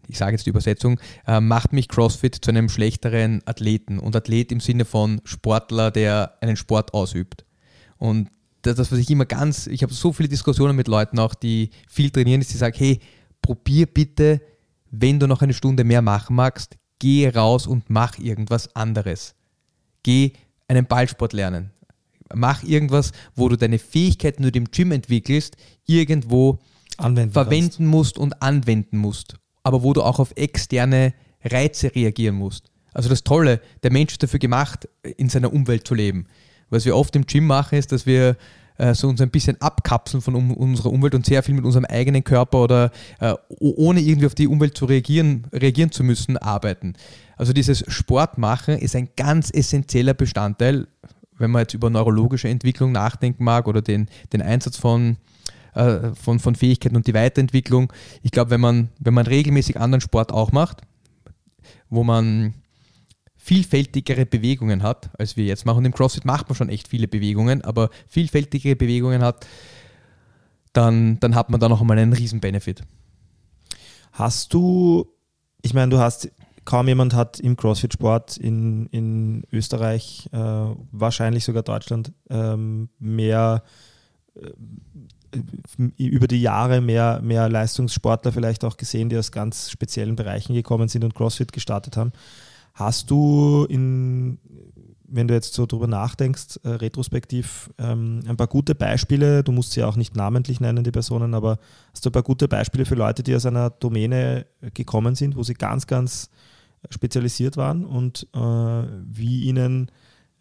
ich sage jetzt die Übersetzung, äh, macht mich CrossFit zu einem schlechteren Athleten und Athlet im Sinne von Sportler, der einen Sport ausübt. Und das, das was ich immer ganz, ich habe so viele Diskussionen mit Leuten auch, die viel trainieren, ist, die sagen, hey, probier bitte, wenn du noch eine Stunde mehr machen magst, geh raus und mach irgendwas anderes. Geh einen Ballsport lernen. Mach irgendwas, wo du deine Fähigkeiten, die du im Gym entwickelst, irgendwo anwenden verwenden musst und anwenden musst, aber wo du auch auf externe Reize reagieren musst. Also das Tolle, der Mensch ist dafür gemacht, in seiner Umwelt zu leben. Was wir oft im Gym machen, ist, dass wir äh, so uns ein bisschen abkapseln von um, unserer Umwelt und sehr viel mit unserem eigenen Körper oder äh, ohne irgendwie auf die Umwelt zu reagieren, reagieren zu müssen, arbeiten. Also dieses Sport machen ist ein ganz essentieller Bestandteil, wenn man jetzt über neurologische Entwicklung nachdenken mag oder den, den Einsatz von, äh, von, von Fähigkeiten und die Weiterentwicklung. Ich glaube, wenn man, wenn man regelmäßig anderen Sport auch macht, wo man vielfältigere Bewegungen hat, als wir jetzt machen. Im CrossFit macht man schon echt viele Bewegungen, aber vielfältigere Bewegungen hat, dann, dann hat man da noch einmal einen riesen Benefit. Hast du, ich meine, du hast, kaum jemand hat im CrossFit-Sport in, in Österreich, äh, wahrscheinlich sogar Deutschland, ähm, mehr äh, über die Jahre mehr, mehr Leistungssportler vielleicht auch gesehen, die aus ganz speziellen Bereichen gekommen sind und CrossFit gestartet haben. Hast du in, wenn du jetzt so drüber nachdenkst, äh, retrospektiv ähm, ein paar gute Beispiele, du musst sie auch nicht namentlich nennen, die Personen, aber hast du ein paar gute Beispiele für Leute, die aus einer Domäne gekommen sind, wo sie ganz, ganz spezialisiert waren und äh, wie ihnen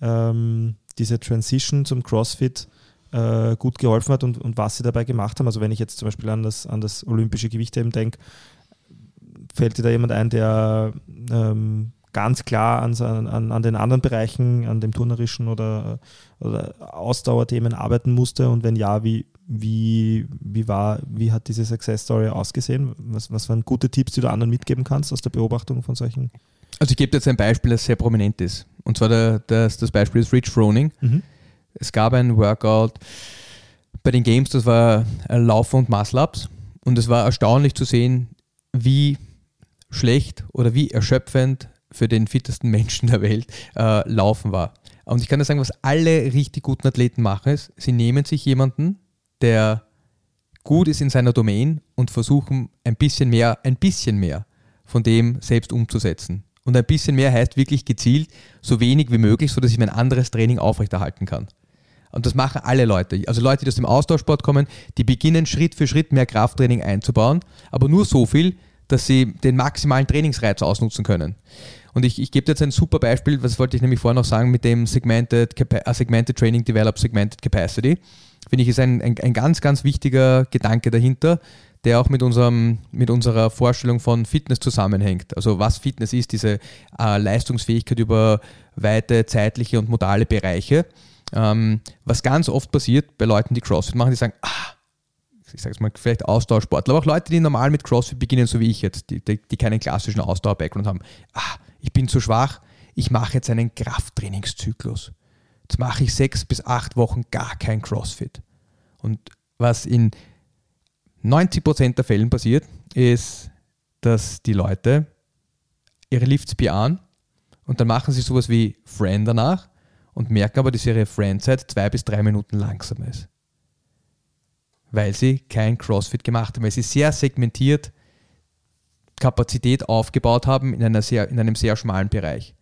ähm, diese Transition zum CrossFit äh, gut geholfen hat und, und was sie dabei gemacht haben. Also wenn ich jetzt zum Beispiel an das, an das olympische Gewichtheben denke, fällt dir da jemand ein, der ähm, ganz klar an, an, an den anderen Bereichen, an dem turnerischen oder, oder Ausdauerthemen arbeiten musste? Und wenn ja, wie, wie, wie, war, wie hat diese Success Story ausgesehen? Was, was waren gute Tipps, die du anderen mitgeben kannst aus der Beobachtung von solchen? Also ich gebe dir jetzt ein Beispiel, das sehr prominent ist. Und zwar der, das, das Beispiel ist Rich Froning. Mhm. Es gab ein Workout bei den Games, das war Laufen und Muscle-Ups. Und es war erstaunlich zu sehen, wie schlecht oder wie erschöpfend für den fittesten Menschen der Welt äh, Laufen war. Und ich kann dir sagen, was alle richtig guten Athleten machen, ist, sie nehmen sich jemanden, der gut ist in seiner Domain und versuchen ein bisschen mehr, ein bisschen mehr von dem selbst umzusetzen. Und ein bisschen mehr heißt wirklich gezielt so wenig wie möglich, sodass ich mein anderes Training aufrechterhalten kann. Und das machen alle Leute. Also Leute, die aus dem Austauschsport kommen, die beginnen Schritt für Schritt mehr Krafttraining einzubauen, aber nur so viel, dass sie den maximalen Trainingsreiz ausnutzen können. Und ich, ich gebe jetzt ein super Beispiel, was wollte ich nämlich vorher noch sagen, mit dem Segmented, uh, Segmented Training Develop Segmented Capacity. Finde ich, ist ein, ein, ein ganz, ganz wichtiger Gedanke dahinter, der auch mit, unserem, mit unserer Vorstellung von Fitness zusammenhängt. Also was Fitness ist, diese äh, Leistungsfähigkeit über weite zeitliche und modale Bereiche. Ähm, was ganz oft passiert bei Leuten, die CrossFit machen, die sagen, ah, ich sage es mal, vielleicht Ausdauersportler, aber auch Leute, die normal mit CrossFit beginnen, so wie ich jetzt, die, die, die keinen klassischen Ausdauer-Background haben. Ah, ich bin zu schwach, ich mache jetzt einen Krafttrainingszyklus. Jetzt mache ich sechs bis acht Wochen gar kein CrossFit. Und was in 90% der Fällen passiert, ist, dass die Leute ihre Lifts bejahen und dann machen sie sowas wie Friend danach und merken aber, dass ihre Friendzeit zwei bis drei Minuten langsamer ist weil sie kein CrossFit gemacht haben, weil sie sehr segmentiert Kapazität aufgebaut haben in, einer sehr, in einem sehr schmalen Bereich.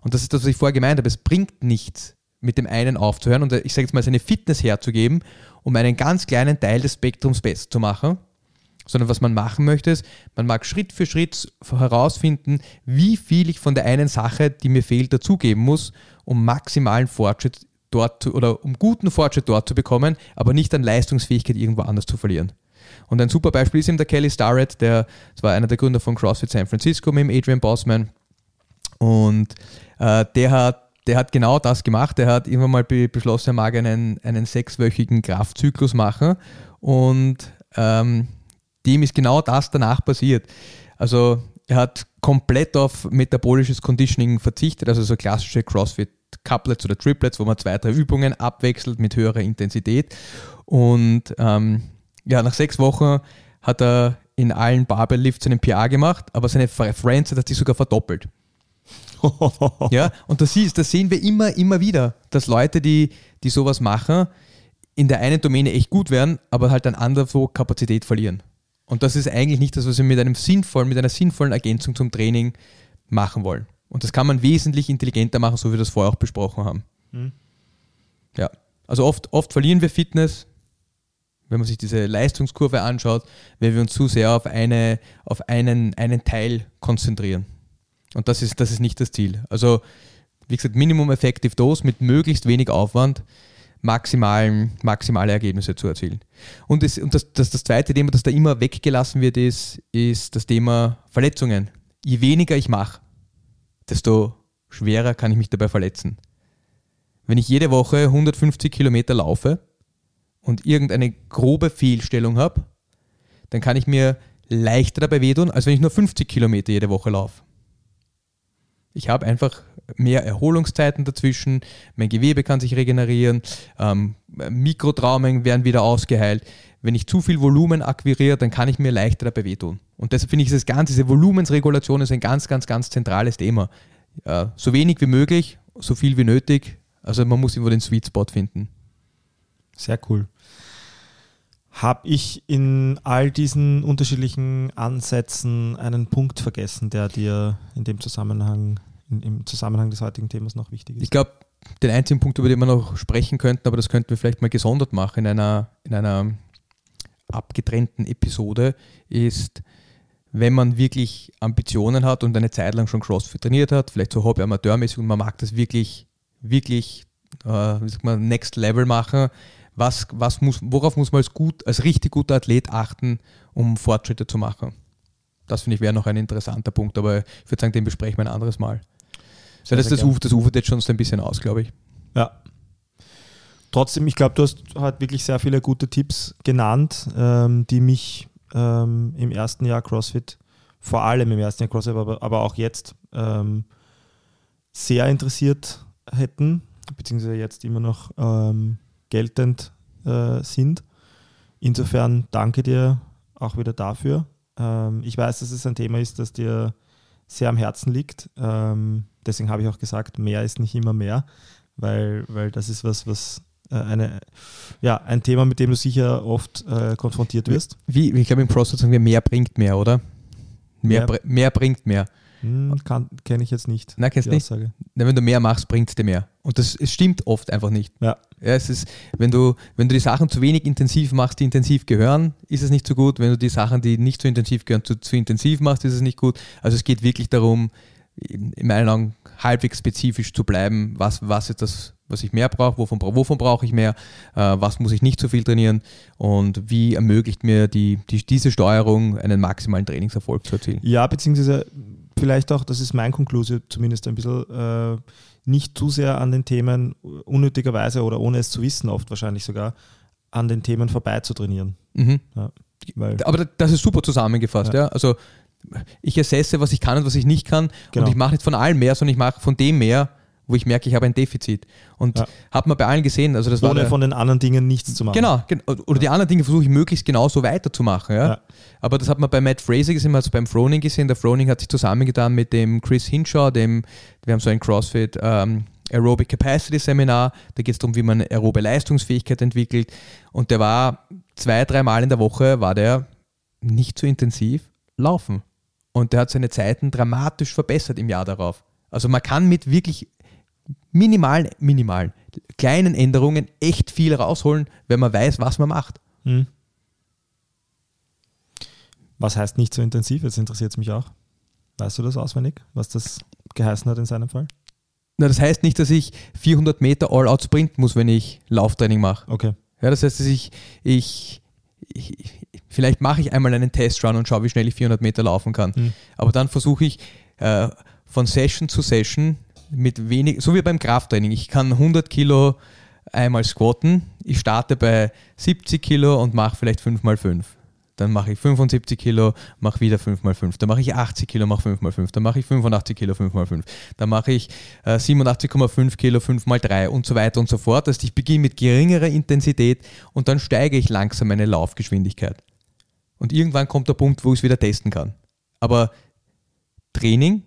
Und das ist das, was ich vorher gemeint habe. Es bringt nichts, mit dem einen aufzuhören und ich sage jetzt mal, seine Fitness herzugeben, um einen ganz kleinen Teil des Spektrums besser zu machen, sondern was man machen möchte, ist, man mag Schritt für Schritt herausfinden, wie viel ich von der einen Sache, die mir fehlt, dazugeben muss, um maximalen Fortschritt dort zu, oder um guten Fortschritt dort zu bekommen, aber nicht an Leistungsfähigkeit irgendwo anders zu verlieren. Und ein super Beispiel ist eben der Kelly Starrett, der das war einer der Gründer von CrossFit San Francisco mit dem Adrian Bossman. Und äh, der hat der hat genau das gemacht. Der hat irgendwann mal be beschlossen, er mag einen, einen sechswöchigen Kraftzyklus machen. Und ähm, dem ist genau das danach passiert. Also er hat komplett auf metabolisches Conditioning verzichtet, also so klassische CrossFit Couplets oder Triplets, wo man zwei, drei Übungen abwechselt mit höherer Intensität. Und ähm, ja, nach sechs Wochen hat er in allen Barbell-Lifts einen PA gemacht, aber seine Friends hat die sogar verdoppelt. ja, und das, ist, das sehen wir immer, immer wieder, dass Leute, die, die sowas machen, in der einen Domäne echt gut werden, aber halt dann anderswo Kapazität verlieren. Und das ist eigentlich nicht das, was wir mit einem sinnvollen, mit einer sinnvollen Ergänzung zum Training machen wollen. Und das kann man wesentlich intelligenter machen, so wie wir das vorher auch besprochen haben. Mhm. Ja, also oft, oft verlieren wir Fitness, wenn man sich diese Leistungskurve anschaut, wenn wir uns zu sehr auf, eine, auf einen, einen Teil konzentrieren. Und das ist, das ist nicht das Ziel. Also, wie gesagt, Minimum Effective Dose mit möglichst wenig Aufwand maximalen, maximale Ergebnisse zu erzielen. Und, das, und das, das, das zweite Thema, das da immer weggelassen wird, ist, ist das Thema Verletzungen. Je weniger ich mache, desto schwerer kann ich mich dabei verletzen. Wenn ich jede Woche 150 Kilometer laufe und irgendeine grobe Fehlstellung habe, dann kann ich mir leichter dabei wehtun, als wenn ich nur 50 Kilometer jede Woche laufe. Ich habe einfach mehr Erholungszeiten dazwischen, mein Gewebe kann sich regenerieren, ähm, Mikrotraumen werden wieder ausgeheilt. Wenn ich zu viel Volumen akquiriere, dann kann ich mir leichter dabei wehtun. Und deshalb finde ich das Ganze, diese Volumensregulation ist ein ganz, ganz, ganz zentrales Thema. Äh, so wenig wie möglich, so viel wie nötig. Also man muss immer den Sweet Spot finden. Sehr cool. Habe ich in all diesen unterschiedlichen Ansätzen einen Punkt vergessen, der dir in dem Zusammenhang in, im Zusammenhang des heutigen Themas noch wichtig ist. Ich glaube, den einzigen Punkt, über den wir noch sprechen könnten, aber das könnten wir vielleicht mal gesondert machen in einer, in einer abgetrennten Episode, ist, wenn man wirklich Ambitionen hat und eine Zeit lang schon CrossFit trainiert hat, vielleicht so hobby-amateurmäßig und man mag das wirklich, wirklich, äh, wie sagt man, Next Level machen, was, was muss, worauf muss man als, gut, als richtig guter Athlet achten, um Fortschritte zu machen? Das finde ich wäre noch ein interessanter Punkt, aber ich würde sagen, den besprechen wir ein anderes Mal. Sehr, das, sehr das, uf, das ufert jetzt schon so ein bisschen aus, glaube ich. Ja. Trotzdem, ich glaube, du hast halt wirklich sehr viele gute Tipps genannt, ähm, die mich ähm, im ersten Jahr CrossFit, vor allem im ersten Jahr CrossFit, aber, aber auch jetzt ähm, sehr interessiert hätten, beziehungsweise jetzt immer noch ähm, geltend äh, sind. Insofern danke dir auch wieder dafür. Ähm, ich weiß, dass es ein Thema ist, das dir sehr am Herzen liegt. Ähm, deswegen habe ich auch gesagt, mehr ist nicht immer mehr, weil, weil das ist was, was eine, ja, ein Thema, mit dem du sicher oft äh, konfrontiert wirst. Wie, ich glaube, im CrossFit sagen wir, mehr bringt mehr, oder? Mehr, Mehr- mehr bringt mehr. Hm, Kenne ich jetzt nicht. Nein, kennst nicht? Aussage. Na, wenn du mehr machst, bringt es dir mehr. Und das stimmt oft einfach nicht. Ja. Ja, es ist, wenn du, wenn du die Sachen zu wenig intensiv machst, die intensiv gehören, ist es nicht so gut. Wenn du die Sachen, die nicht so intensiv gehören, zu, zu intensiv machst, ist es nicht gut. Also es geht wirklich darum, in in meinen Augen halbwegs spezifisch zu bleiben, was, was ist das, was ich mehr brauche, wovon, wovon brauche ich mehr, äh, was muss ich nicht so viel trainieren und wie ermöglicht mir die, die, diese Steuerung einen maximalen Trainingserfolg zu erzielen. Ja, beziehungsweise vielleicht auch, das ist mein Konklusion zumindest ein bisschen, äh, nicht zu sehr an den Themen unnötigerweise oder ohne es zu wissen, oft wahrscheinlich sogar, an den Themen vorbei zu trainieren. Mhm. Weil, Aber das ist super zusammengefasst, ja. Ja. Also ich assesse, was ich kann und was ich nicht kann. Genau. Und ich mache nicht von allem mehr, sondern ich mache von dem mehr, wo ich merke, ich habe ein Defizit. Und Ja. hat man bei allen gesehen, also das war ohne der, von den anderen Dingen nichts zu machen. Genau, gen- oder die anderen Dinge versuche ich möglichst genauso weiterzumachen. Ja? Ja. Aber das hat man bei Matt Fraser gesehen, also beim Froning gesehen. Der Froning hat sich zusammengetan mit dem Chris Hinshaw, dem, wir haben so ein CrossFit ähm, Aerobic Capacity Seminar. Da geht es darum, wie man aerobe Leistungsfähigkeit entwickelt. Und der war zwei, dreimal in der Woche, war der nicht so intensiv laufen. Und der hat seine Zeiten dramatisch verbessert im Jahr darauf. Also man kann mit wirklich minimalen, minimalen, kleinen Änderungen echt viel rausholen, wenn man weiß, was man macht. Hm. Was heißt nicht so intensiv? Jetzt interessiert es mich auch. Weißt du das auswendig, was das geheißen hat in seinem Fall? Na, das heißt nicht, dass ich 400 Meter All-Out sprinten muss, wenn ich Lauftraining mache. Okay. Ja, das heißt, dass ich, ich, ich vielleicht mache ich einmal einen Testrun und schaue, wie schnell ich 400 Meter laufen kann. Hm. Aber dann versuche ich äh, von Session zu Session mit wenig, so wie beim Krafttraining. Ich kann 100 Kilo einmal squatten. Ich starte bei 70 Kilo und mache vielleicht 5 mal 5. Dann mache ich 75 Kilo, mache wieder 5 mal 5. Dann mache ich 80 Kilo, mache 5 mal 5. Dann mache ich 85 Kilo, 5 mal 5. Dann mache ich äh, 87,5 Kilo, 5 mal 3 und so weiter und so fort. Das ich beginne mit geringerer Intensität und dann steige ich langsam meine Laufgeschwindigkeit. Und irgendwann kommt der Punkt, wo ich es wieder testen kann. Aber Training,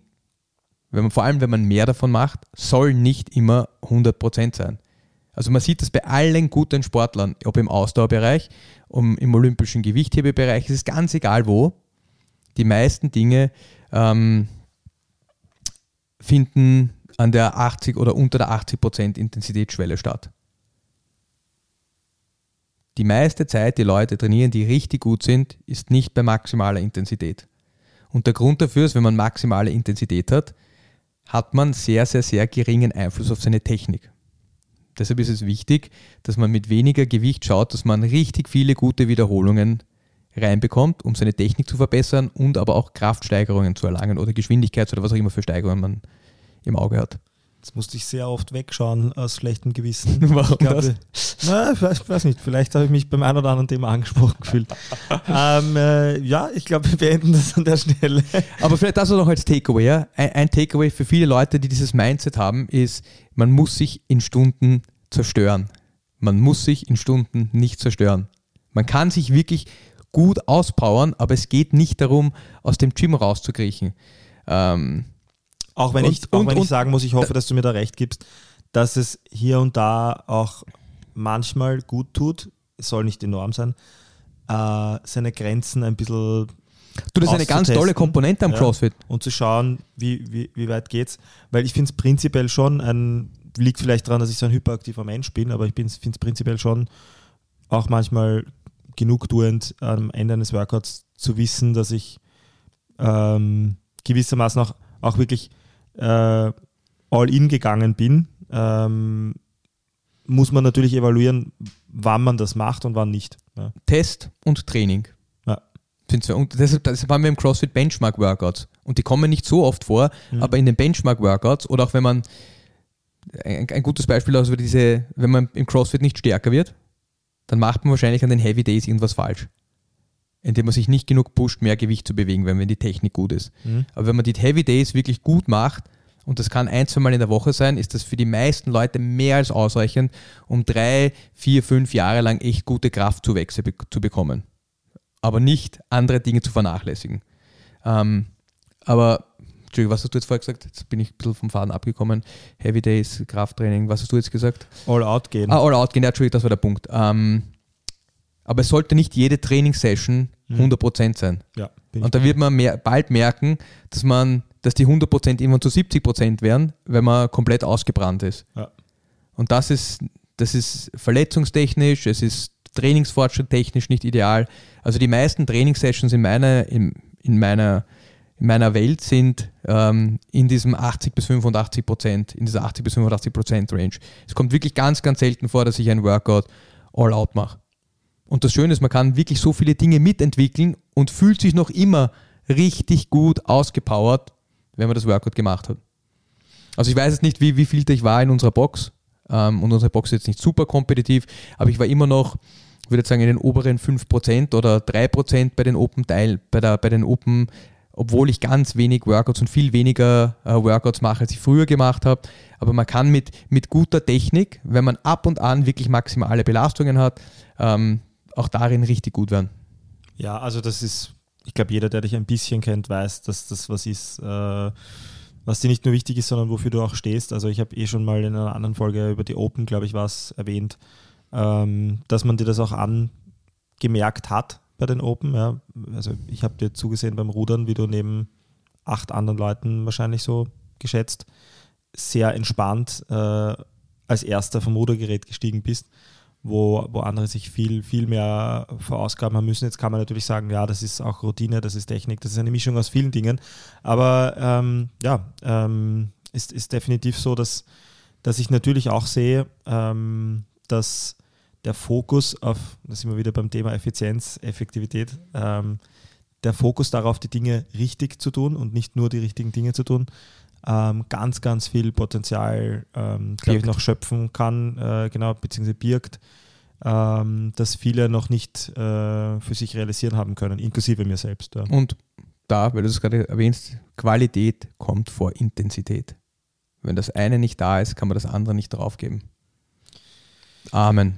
wenn man, vor allem wenn man mehr davon macht, soll nicht immer 100% sein. Also man sieht das bei allen guten Sportlern, ob im Ausdauerbereich, um, im olympischen Gewichthebebereich, es ist ganz egal wo. Die meisten Dinge ähm, finden an der 80 oder unter der 80% Intensitätsschwelle statt. Die meiste Zeit, die Leute trainieren, die richtig gut sind, ist nicht bei maximaler Intensität. Und der Grund dafür ist, wenn man maximale Intensität hat, hat man sehr, sehr, sehr geringen Einfluss auf seine Technik. Deshalb ist es wichtig, dass man mit weniger Gewicht schaut, dass man richtig viele gute Wiederholungen reinbekommt, um seine Technik zu verbessern und aber auch Kraftsteigerungen zu erlangen oder Geschwindigkeits- oder was auch immer für Steigerungen man im Auge hat. Jetzt musste ich sehr oft wegschauen aus schlechtem Gewissen. Warum ich glaube, das? Na, ich weiß, weiß nicht, vielleicht habe ich mich beim einen oder anderen Thema angesprochen gefühlt. ähm, äh, ja, ich glaube, wir beenden das an der Stelle. Aber vielleicht das auch noch als Takeaway. Ja? Ein, ein Takeaway für viele Leute, die dieses Mindset haben, ist, man muss sich in Stunden zerstören. Man muss sich in Stunden nicht zerstören. Man kann sich wirklich gut auspowern, aber es geht nicht darum, aus dem Gym rauszukriechen. Ähm, Auch wenn, Und- ich, auch und- wenn und- ich sagen muss, ich hoffe, dass du mir da recht gibst, dass es hier und da auch manchmal gut tut, es soll nicht enorm sein, äh, seine Grenzen ein bisschen Du, das ist eine ganz tolle. Komponente am Ja. CrossFit. und zu schauen, wie, wie, wie weit geht's. Weil ich finde es prinzipiell schon ein, liegt vielleicht daran, dass ich so ein hyperaktiver Mensch bin, aber ich finde es prinzipiell schon auch manchmal genugtuend am Ende eines Workouts zu wissen, dass ich ähm, gewissermaßen auch, auch wirklich äh, all in gegangen bin. Ähm, muss man natürlich evaluieren, wann man das macht und wann nicht. Ja. Test und Training. Ja. Und deshalb, deshalb haben wir im CrossFit Benchmark-Workouts. Und die kommen nicht so oft vor, Mhm. aber in den Benchmark-Workouts oder auch wenn man, ein, ein gutes Beispiel also diese, wenn man im CrossFit nicht stärker wird, dann macht man wahrscheinlich an den Heavy Days irgendwas falsch. Indem man sich nicht genug pusht, mehr Gewicht zu bewegen, wenn, wenn die Technik gut ist. Mhm. Aber wenn man die Heavy Days wirklich gut macht, und das kann ein, zwei Mal in der Woche sein, ist das für die meisten Leute mehr als ausreichend, um drei, vier, fünf Jahre lang echt gute Kraftzuwächse be zu bekommen. Aber nicht andere Dinge zu vernachlässigen. Ähm, aber, Entschuldigung, was hast du jetzt vorher gesagt? Jetzt bin ich ein bisschen vom Faden abgekommen. Heavy Days, Krafttraining, was hast du jetzt gesagt? All out gehen. Ah, all out gehen, ja, Entschuldigung, das war der Punkt. Ähm, aber es sollte nicht jede Trainingssession Mhm. 100% sein. Ja, Und da wird man mehr, bald merken, dass man, dass die 100% irgendwann zu 70% werden, wenn man komplett ausgebrannt ist. Ja. Und das ist, das ist verletzungstechnisch, es ist Trainingsfortschritt technisch nicht ideal. Also die meisten Trainingssessions in meiner, in, in meiner, in meiner Welt sind ähm, in diesem 80 bis 85 Prozent, in dieser 80 bis 85 Prozent Range. Es kommt wirklich ganz, ganz selten vor, dass ich ein Workout all out mache. Und das Schöne ist, man kann wirklich so viele Dinge mitentwickeln und fühlt sich noch immer richtig gut ausgepowert, wenn man das Workout gemacht hat. Also ich weiß jetzt nicht, wie, wie viel ich war in unserer Box. Ähm, und unsere Box ist jetzt nicht super kompetitiv, aber ich war immer noch, ich würde sagen, in den oberen 5% oder 3% bei den Open Teil, bei, der, bei den Open, obwohl ich ganz wenig Workouts und viel weniger äh, Workouts mache, als ich früher gemacht habe. Aber man kann mit, mit guter Technik, wenn man ab und an wirklich maximale Belastungen hat, ähm, auch darin richtig gut werden. Ja, also das ist, ich glaube, jeder, der dich ein bisschen kennt, weiß, dass das was ist, äh, was dir nicht nur wichtig ist, sondern wofür du auch stehst. Also ich habe eh schon mal in einer anderen Folge über die Open, glaube ich, was erwähnt, ähm, dass man dir das auch angemerkt hat bei den Open. Ja. Also ich habe dir zugesehen beim Rudern, wie du neben acht anderen Leuten wahrscheinlich so geschätzt, sehr entspannt äh, als erster vom Rudergerät gestiegen bist wo, wo andere sich viel, viel mehr verausgaben haben müssen. Jetzt kann man natürlich sagen, ja, das ist auch Routine, das ist Technik, das ist eine Mischung aus vielen Dingen. Aber ähm, ja, ähm, ist, ist definitiv so, dass, dass ich natürlich auch sehe, ähm, dass der Fokus auf, da sind wir wieder beim Thema Effizienz, Effektivität, ähm, der Fokus darauf, die Dinge richtig zu tun und nicht nur die richtigen Dinge zu tun, ähm, ganz, ganz viel Potenzial, ähm, glaube ich, noch schöpfen kann, äh, genau, beziehungsweise birgt, ähm, das viele noch nicht äh, für sich realisieren haben können, inklusive mir selbst. Ja. Und da, weil du es gerade erwähnst, Qualität kommt vor Intensität. Wenn das eine nicht da ist, kann man das andere nicht draufgeben. Amen.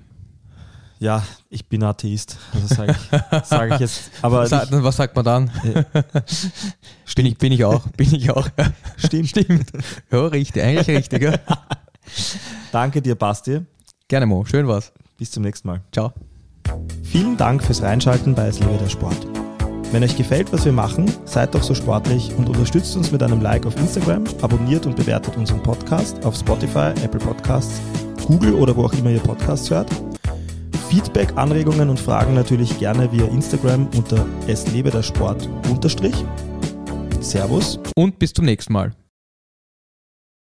Ja, ich bin Atheist, also sage ich, sag ich jetzt. Aber Sa nicht, was sagt man dann? bin, ich, bin ich auch. Bin ich auch. stimmt. Stimmt. Ja, richtig. Eigentlich richtig. Ja. Danke dir, Basti. Gerne, Mo. Schön was. Bis zum nächsten Mal. Ciao. Vielen Dank fürs Reinschalten bei Es lebe der Sport. Wenn euch gefällt, was wir machen, seid doch so sportlich und unterstützt uns mit einem Like auf Instagram, abonniert und bewertet unseren Podcast auf Spotify, Apple Podcasts, Google oder wo auch immer ihr Podcasts hört. Feedback, Anregungen und Fragen natürlich gerne via Instagram unter Es lebe der Sport unterstrich. Servus. Und bis zum nächsten Mal.